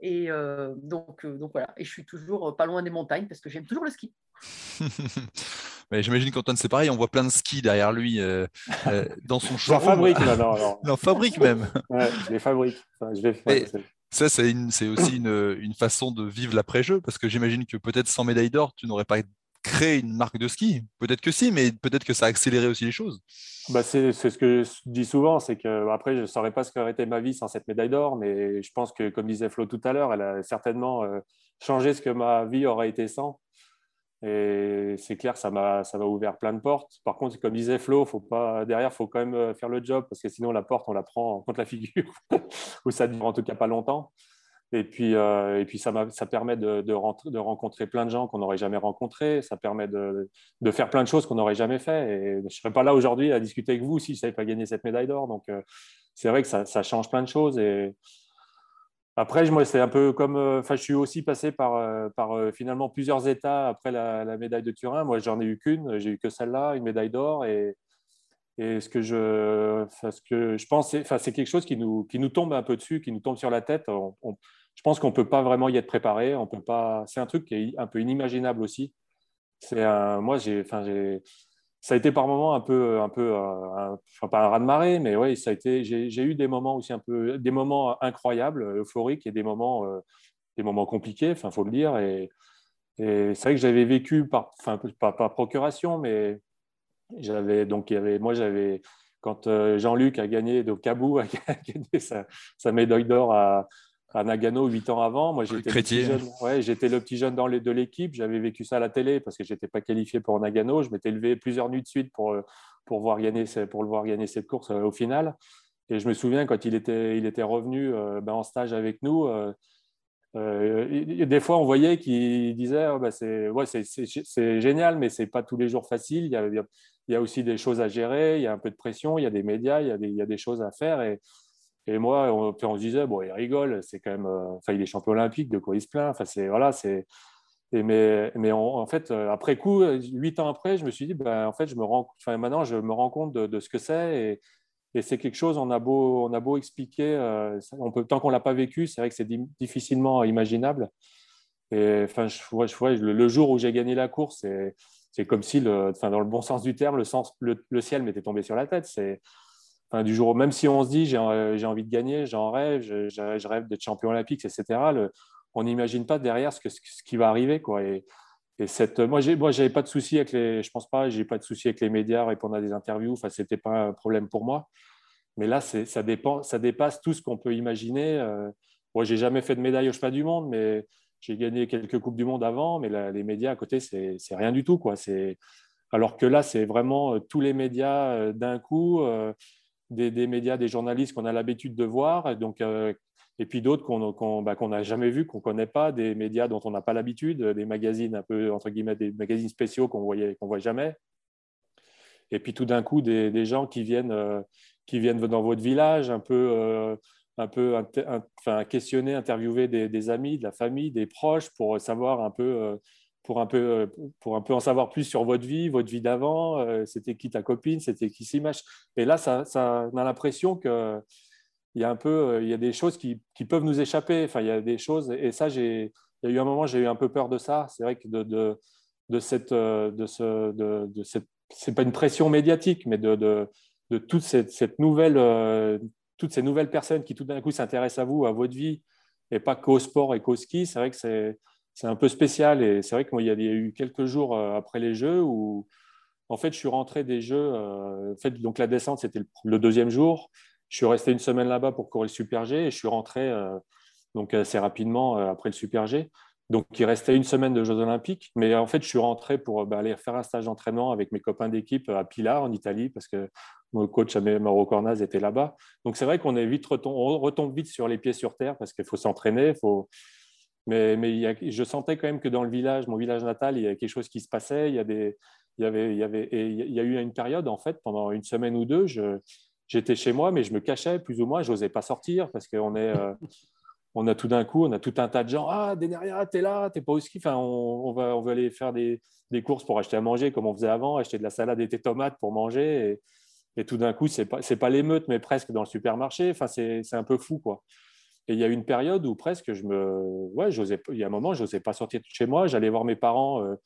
Et donc, donc voilà, et je suis toujours pas loin des montagnes parce que j'aime toujours le ski. J'imagine qu'Antoine, c'est pareil, on voit plein de skis derrière lui dans son champ. fabrique maintenant. Non, fabrique même. Ouais, je les fabrique. je les... Ça, c'est aussi une, façon de vivre l'après-jeu, parce que j'imagine que peut-être sans médaille d'or, tu n'aurais pas créé une marque de ski. Peut-être que si, mais peut-être que ça a accéléré aussi les choses. Bah c'est ce que je dis souvent, c'est que après, je ne saurais pas ce qu'aurait été ma vie sans cette médaille d'or, mais je pense que, comme disait Flo tout à l'heure, elle a certainement euh, changé ce que ma vie aurait été sans. Et c'est clair, ça m'a, ouvert plein de portes. Par contre, comme disait Flo, faut pas, derrière, il faut quand même euh, faire le job parce que sinon, la porte, on la prend contre la figure ou ça dure en tout cas pas longtemps. Et puis, euh, et puis ça, ça permet de, de, de, rencontrer plein de gens qu'on n'aurait jamais rencontrés. Ça permet de, de faire plein de choses qu'on n'aurait jamais fait. Et je ne serais pas là aujourd'hui à discuter avec vous si je n'avais pas gagné cette médaille d'or. Donc, euh, c'est vrai que ça, change plein de choses. Et, après, moi, c'est un peu comme. Euh, enfin, je suis aussi passé par, par finalement plusieurs états après la, médaille de Turin. Moi, j'en ai eu qu'une. J'ai eu que celle-là, une médaille d'or. Et ce que je, ce que je pense, c'est, c'est quelque chose qui nous, qui nous tombe un peu dessus, qui nous tombe sur la tête. je pense qu'on ne peut pas vraiment y être préparé. On peut pas. C'est un truc qui est un peu inimaginable aussi. C'est moi, j'ai, enfin, j'ai, ça a été par moments un peu, un peu, euh, un, pas un raz de marée, mais oui, ça a été. J'ai eu des moments aussi un peu, des moments incroyables, euphoriques, et des moments, euh, des moments compliqués. Enfin, faut le dire. Et, et c'est vrai que j'avais vécu par, enfin, pas par procuration, mais j'avais donc il y avait, moi j'avais quand euh, Jean-Luc a gagné, donc Cabou a gagné sa, sa médaille d'or à, à Nagano huit ans avant. Moi, j'étais le, petit jeune, ouais, j'étais le petit jeune dans les, de l'équipe. J'avais vécu ça à la télé parce que je n'étais pas qualifié pour Nagano. Je m'étais levé plusieurs nuits de suite pour, pour, voir gagner, pour le voir gagner cette course euh, au final. Et je me souviens quand il était, il était revenu euh, ben, en stage avec nous, euh, des fois on voyait qu'il disait oh, ben, c'est, ouais, génial, mais c'est pas tous les jours facile. Il y, a, il y, a, aussi des choses à gérer, il y a un peu de pression, il y a des médias, il y a des, choses à faire. Et, moi, on, se disait, bon, il rigole, c'est quand même, euh, enfin, il est champion olympique, de quoi il se plaint. Enfin, c'est, voilà, c'est, mais, en fait, euh, après coup, huit ans après, je me suis dit, ben, en fait, je me rends, enfin, maintenant, je me rends compte de, ce que c'est. Et, c'est quelque chose, on a beau, expliquer, euh, tant qu'on ne l'a pas vécu, c'est vrai que c'est difficilement imaginable. Et enfin, je, je, le, jour où j'ai gagné la course, c'est, comme si, enfin, dans le bon sens du terme, le, sens, le, ciel m'était tombé sur la tête. C'est, du jour, même si on se dit j'ai envie de gagner, j'en rêve, je, rêve d'être champion olympique, etc. on n'imagine pas derrière ce, que, ce, qui va arriver. Quoi. Et, cette, moi, moi, j'avais pas de souci avec les, je pense pas, j'ai pas de souci avec les médias, répondre à des interviews. Enfin, c'était pas un problème pour moi. Mais là, ça, dépend, ça dépasse tout ce qu'on peut imaginer. Euh, moi, j'ai jamais fait de médaille au chemin du monde, mais j'ai gagné quelques Coupes du Monde avant, mais les médias à côté, c'est rien du tout. Quoi. Alors que là, c'est vraiment tous les médias d'un coup, des, des, médias, des journalistes qu'on a l'habitude de voir. Donc, et puis d'autres qu'on bah, n'a jamais vus, qu'on ne connaît pas, des médias dont on n'a pas l'habitude, des magazines un peu, entre guillemets, des magazines spéciaux qu'on ne qu'on voit jamais. Et puis tout d'un coup, des, gens qui viennent, euh, qui viennent dans votre village, un peu, euh, un peu enfin, questionner, interviewer des, amis, de la famille, des proches pour savoir un peu, euh, pour un peu, pour un peu en savoir plus sur votre vie, votre vie d'avant, c'était qui ta copine, c'était qui s'image. Et là, ça, ça, on a l'impression que il y a un peu, euh, il y a des choses qui, qui, peuvent nous échapper. Enfin, il y a des choses, et ça, j'ai, il y a eu un moment, j'ai eu un peu peur de ça. C'est vrai que de, de, cette, euh, de ce, de, de cette, c'est pas une pression médiatique, mais de, de, toute cette, cette nouvelle, euh, toutes ces nouvelles personnes qui tout d'un coup s'intéressent à vous, à votre vie, et pas qu'au sport et qu'au ski. C'est vrai que c'est, c'est un peu spécial. Et c'est vrai que moi, y a eu quelques jours après les Jeux où, en fait, je suis rentré des Jeux. en fait, donc la descente, c'était le deuxième jour. Je suis resté une semaine là-bas pour courir le Super G et je suis rentré euh, donc assez rapidement euh, après le Super G. Donc, il restait une semaine de Jeux Olympiques. Mais en fait, je suis rentré pour bah, aller faire un stage d'entraînement avec mes copains d'équipe à Pilar, en Italie, parce que mon coach Mauro Cornaz était là-bas. Donc, c'est vrai qu'on est vite on retombe vite sur les pieds sur terre parce qu'il faut s'entraîner. Mais, je sentais quand même que dans le village, mon village natal, il y a quelque chose qui se passait. Il y, a avait, avait, il y eu une période, en fait, pendant une semaine ou deux, j'étais chez moi, mais je me cachais plus ou moins. Je n'osais pas sortir parce qu'on est, euh, on a tout d'un coup, on a tout un tas de gens. Ah, Denaria, t'es là, t'es pas au ski. Enfin, on, va, on va aller faire des, des, courses pour acheter à manger comme on faisait avant, acheter de la salade et des tomates pour manger. Et, et tout d'un coup, c'est pas, c'est pas l'émeute, mais presque dans le supermarché. Enfin, c'est, c'est un peu fou, quoi. Et il y a une période où presque je me, ouais, j'osais, il y a un moment, je n'osais pas sortir de chez moi. J'allais voir mes parents. Euh,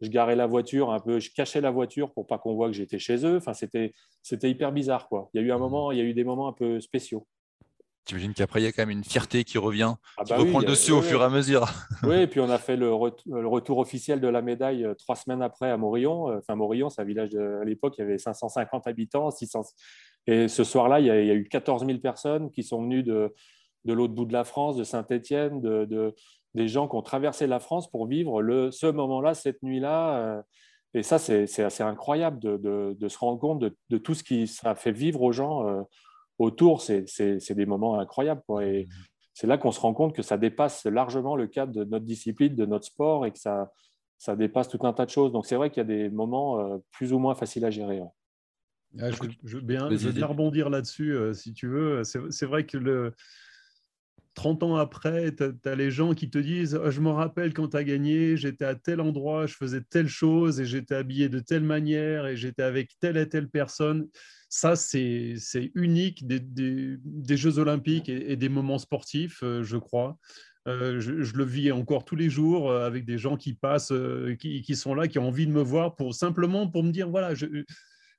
je garais la voiture un peu, je cachais la voiture pour pas qu'on voit que j'étais chez eux. Enfin, c'était, c'était hyper bizarre, quoi. Il y a eu un mmh. moment, il y a eu des moments un peu spéciaux. J'imagine qu'après, il y a quand même une fierté qui revient, ah qui bah reprend le dessus au fur et à mesure. Oui, et puis on a fait le, retour officiel de la médaille euh, trois semaines après à Morillon. Euh, enfin, Morillon, c'est un village à l'époque, il y avait 550 habitants. 600... Et ce soir-là, il, y a eu 14 000 personnes qui sont venues de, de l'autre bout de la France, de Saint-Étienne, de, des gens qui ont traversé la France pour vivre le, ce moment-là, cette nuit-là. Euh, et ça, c'est assez incroyable de, de, se rendre compte de, tout ce qui ça fait vivre aux gens autour. C'est des moments incroyables. Quoi. Et c'est là qu'on se rend compte que ça dépasse largement le cadre de notre discipline, de notre sport, et que ça, ça dépasse tout un tas de choses. Donc c'est vrai qu'il y a des moments euh, plus ou moins faciles à gérer. Ah, je, je, bien, je, veux bien rebondir là-dessus, si tu veux. C'est vrai que le, 30 ans après, tu as, les gens qui te disent oh, Je me rappelle quand tu as gagné, j'étais à tel endroit, je faisais telle chose et j'étais habillé de telle manière et j'étais avec telle et telle personne. Ça, c'est unique des, des, Jeux Olympiques et, des moments sportifs, euh, je crois. Euh, je, le vis encore tous les jours euh, avec des gens qui passent, qui, qui, sont là, qui ont envie de me voir pour simplement pour me dire voilà, je,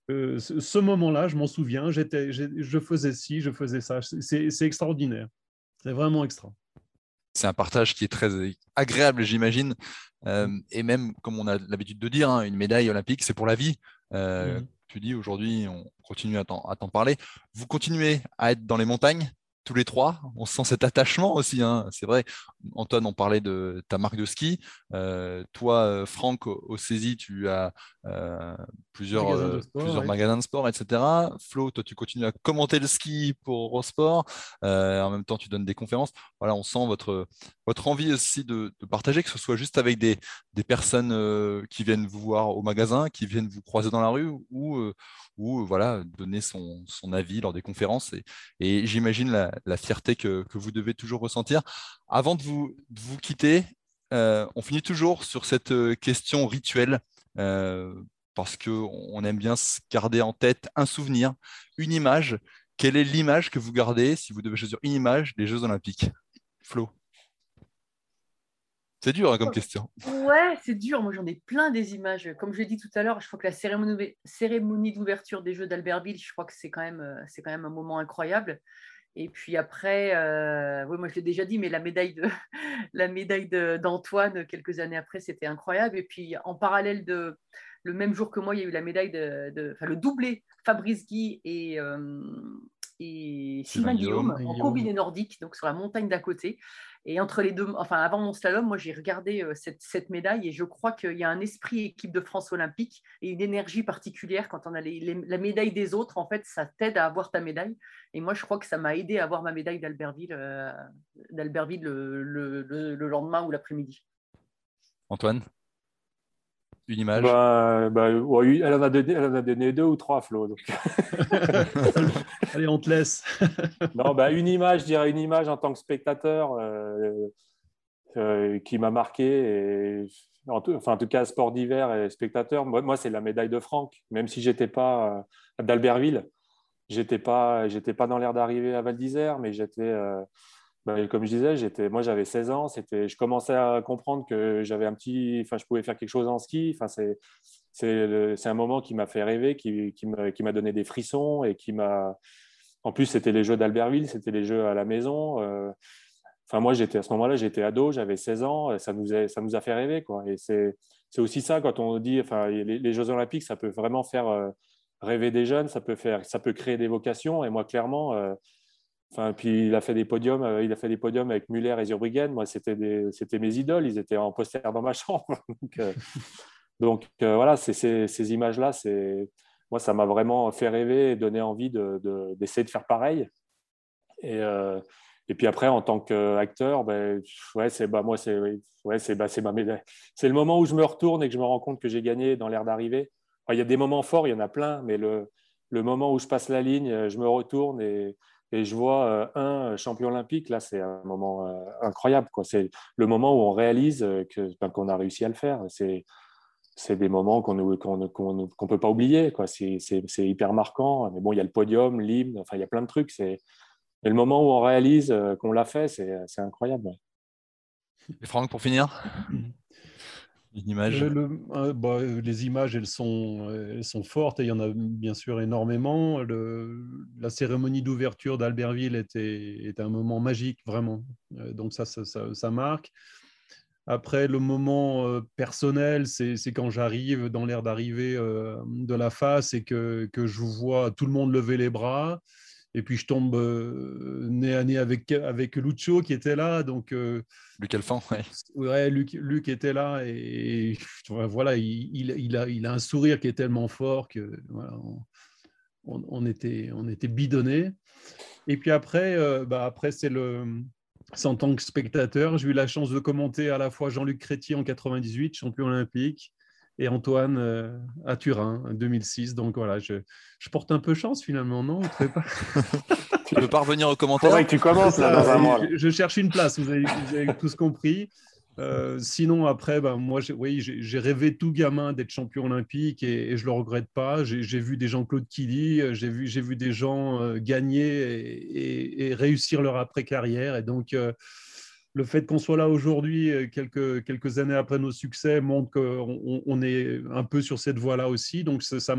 ce moment-là, je m'en souviens, je faisais ci, je faisais ça. C'est extraordinaire. C'est vraiment extra. C'est un partage qui est très agréable, j'imagine. Mm. et même, comme on a l'habitude de dire, hein, une médaille olympique, c'est pour la vie. Mm. Tu dis aujourd'hui, on continue à t'en parler. Vous continuez à être dans les montagnes tous les trois. On sent cet attachement aussi. Hein. C'est vrai. Antoine, on parlait de ta marque de ski. Euh, toi, euh, Franck, au, Saisie, tu as euh, plusieurs, magasins de, sport, plusieurs magasins de sport, etc. Flo, toi, tu continues à commenter le ski pour Eurosport. en même temps, tu donnes des conférences. Voilà, on sent votre, votre envie aussi de, partager, que ce soit juste avec des, des personnes qui viennent vous voir au magasin, qui viennent vous croiser dans la rue ou ou voilà, donner son, son, avis lors des conférences. Et, et j'imagine la, la, fierté que, vous devez toujours ressentir. Avant de vous, quitter, euh, on finit toujours sur cette euh, question rituelle. Euh, parce qu'on aime bien garder en tête un souvenir, une image. Quelle est l'image que vous gardez si vous devez choisir une image des Jeux Olympiques? Flo c'est dur hein, comme question. Ouais, c'est dur. Moi, j'en ai plein des images. Comme je l'ai dit tout à l'heure, je crois que la cérémonie, d'ouverture des Jeux d'Albertville, je crois que c'est quand même un moment incroyable. Et puis après, euh, oui, moi je l'ai déjà dit, mais la médaille, de, la médaille d'Antoine, quelques années après, c'était incroyable. Et puis en parallèle de le même jour que moi, il y a eu la médaille de, enfin, le doublé Fabrice Guy et, euh, et Sylvain Guillaume, en combiné nordique, donc sur la montagne d'à côté. Et entre les deux, enfin avant mon slalom, moi j'ai regardé euh, cette, médaille et je crois qu'il y a un esprit équipe de France olympique et une énergie particulière quand on a la médaille des autres. En fait, ça t'aide à avoir ta médaille. Et moi, je crois que ça m'a aidé à avoir ma médaille d'Albertville, euh, d'Albertville le, lendemain ou l'après-midi. Antoine? Une image bah, bah elle, en a donné, elle en a donné deux ou trois, Flo. Donc. Allez, on te laisse. non, bah, une image, je dirais une image en tant que spectateur euh, euh, qui m'a marqué. Et, en, tout, enfin, en tout cas, sport d'hiver et spectateur. Moi, moi c'est la médaille de Franck. Même si j'étais pas euh, d'Albertville, j'étais pas, j'étais pas dans l'air d'arriver à Val d'Isère, mais j'étais bah, comme je disais, moi j'avais 16 ans, je commençais à comprendre que j'avais un petit, enfin je pouvais faire quelque chose en ski. C'est, un moment qui m'a fait rêver, qui, m'a, donné des frissons et qui m'a, en plus c'était les jeux d'Albertville, c'était les jeux à la maison. Euh, enfin moi à ce moment-là, j'étais ado, j'avais 16 ans, ça nous a, fait rêver quoi. Et c'est, c'est aussi ça quand on dit, enfin les, Jeux Olympiques, ça peut vraiment faire euh, rêver des jeunes, ça peut faire, ça peut créer des vocations. Et moi clairement euh, Puis il a fait des podiums, euh, il a fait des podiums avec Muller et Zurbriggen. Moi, c'était mes idoles. Ils étaient en poster dans ma chambre. donc, euh, euh, voilà, ces images-là, moi, ça m'a vraiment fait rêver et donné envie d'essayer de, faire pareil. Et, puis après, en tant qu'acteur, ben, ouais, c'est bah, moi, c'est bah. C'est le moment où je me retourne et que je me rends compte que j'ai gagné dans l'air d'arrivée. il y a des moments forts, il y en a plein, mais le, le moment où je passe la ligne, je me retourne et et je vois euh, un champion olympique, là, c'est un moment euh, incroyable. C'est le moment où on réalise euh, ben, qu'on a réussi à le faire. C'est c'est des moments qu'on ne qu'on peut pas oublier. C'est hyper marquant. Mais bon, il y a le podium, l'hymne, enfin, il y a plein de trucs. Et le moment où on réalise qu'on l'a fait, c'est incroyable. Et Franck, pour finir? euh, euh, bah, euh, les images, elles sont, elles sont fortes et il y en a bien sûr énormément. La cérémonie d'ouverture d'Albertville était, un moment magique, vraiment. donc ça, ça, marque. Après, le moment personnel, c'est quand j'arrive dans l'air d'arrivée de la face et que, je vois tout le monde lever les bras. Et puis je tombe euh, nez à nez avec, avec Lucho qui était là. Donc, euh, Luc Alphand, ouais. ouais Luc, Luc, était là et, voilà, il, il, a, il a un sourire qui est tellement fort que voilà, on, on, était, on était bidonnés. Et puis après, euh, bah après c'est le. En tant que spectateur, j'ai eu la chance de commenter à la fois Jean-Luc Crétier en 98, champion olympique, et Antoine euh, à Turin en 2006. Donc voilà, je, je, porte un peu chance finalement, non pas... Tu veux pas revenir aux commentaires? Que tu commences là, je, je, cherche une place, vous avez, vous avez tous compris. Euh, sinon, après, ben, moi, oui, j'ai rêvé tout gamin d'être champion olympique et, et je le regrette pas. J'ai vu des gens Claude Killy, euh, j'ai vu, vu des gens gagner et, et, réussir leur après-carrière. Et donc, le fait qu'on soit là aujourd'hui, euh, quelques, années après nos succès, montre qu'on on est un peu sur cette voie-là aussi. Donc, ça,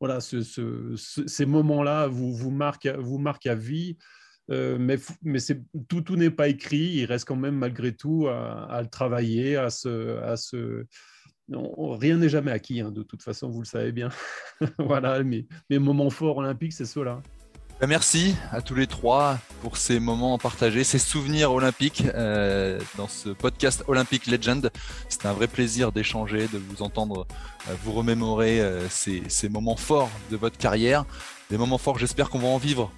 voilà, ces moments-là vous, marquent, à vie. Euh, mais mais tout, n'est pas écrit. Il reste quand même malgré tout à, le travailler, à se, à rien n'est jamais acquis, hein, de toute façon, vous le savez bien. voilà, mes, mes moments forts olympiques, c'est ceux-là. Bah, merci à tous les trois pour ces moments partagés, ces souvenirs olympiques euh, dans ce podcast Olympic Legend. C'était un vrai plaisir d'échanger, de vous entendre euh, vous remémorer euh, ces, moments forts de votre carrière. Des moments forts, j'espère qu'on va en vivre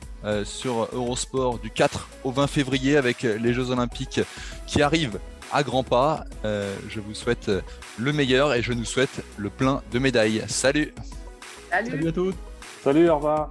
sur Eurosport du 4 au 20 février avec les Jeux Olympiques qui arrivent à grands pas. je vous souhaite le meilleur et je nous souhaite le plein de médailles. Salut Salut, Salut à tous Salut, au revoir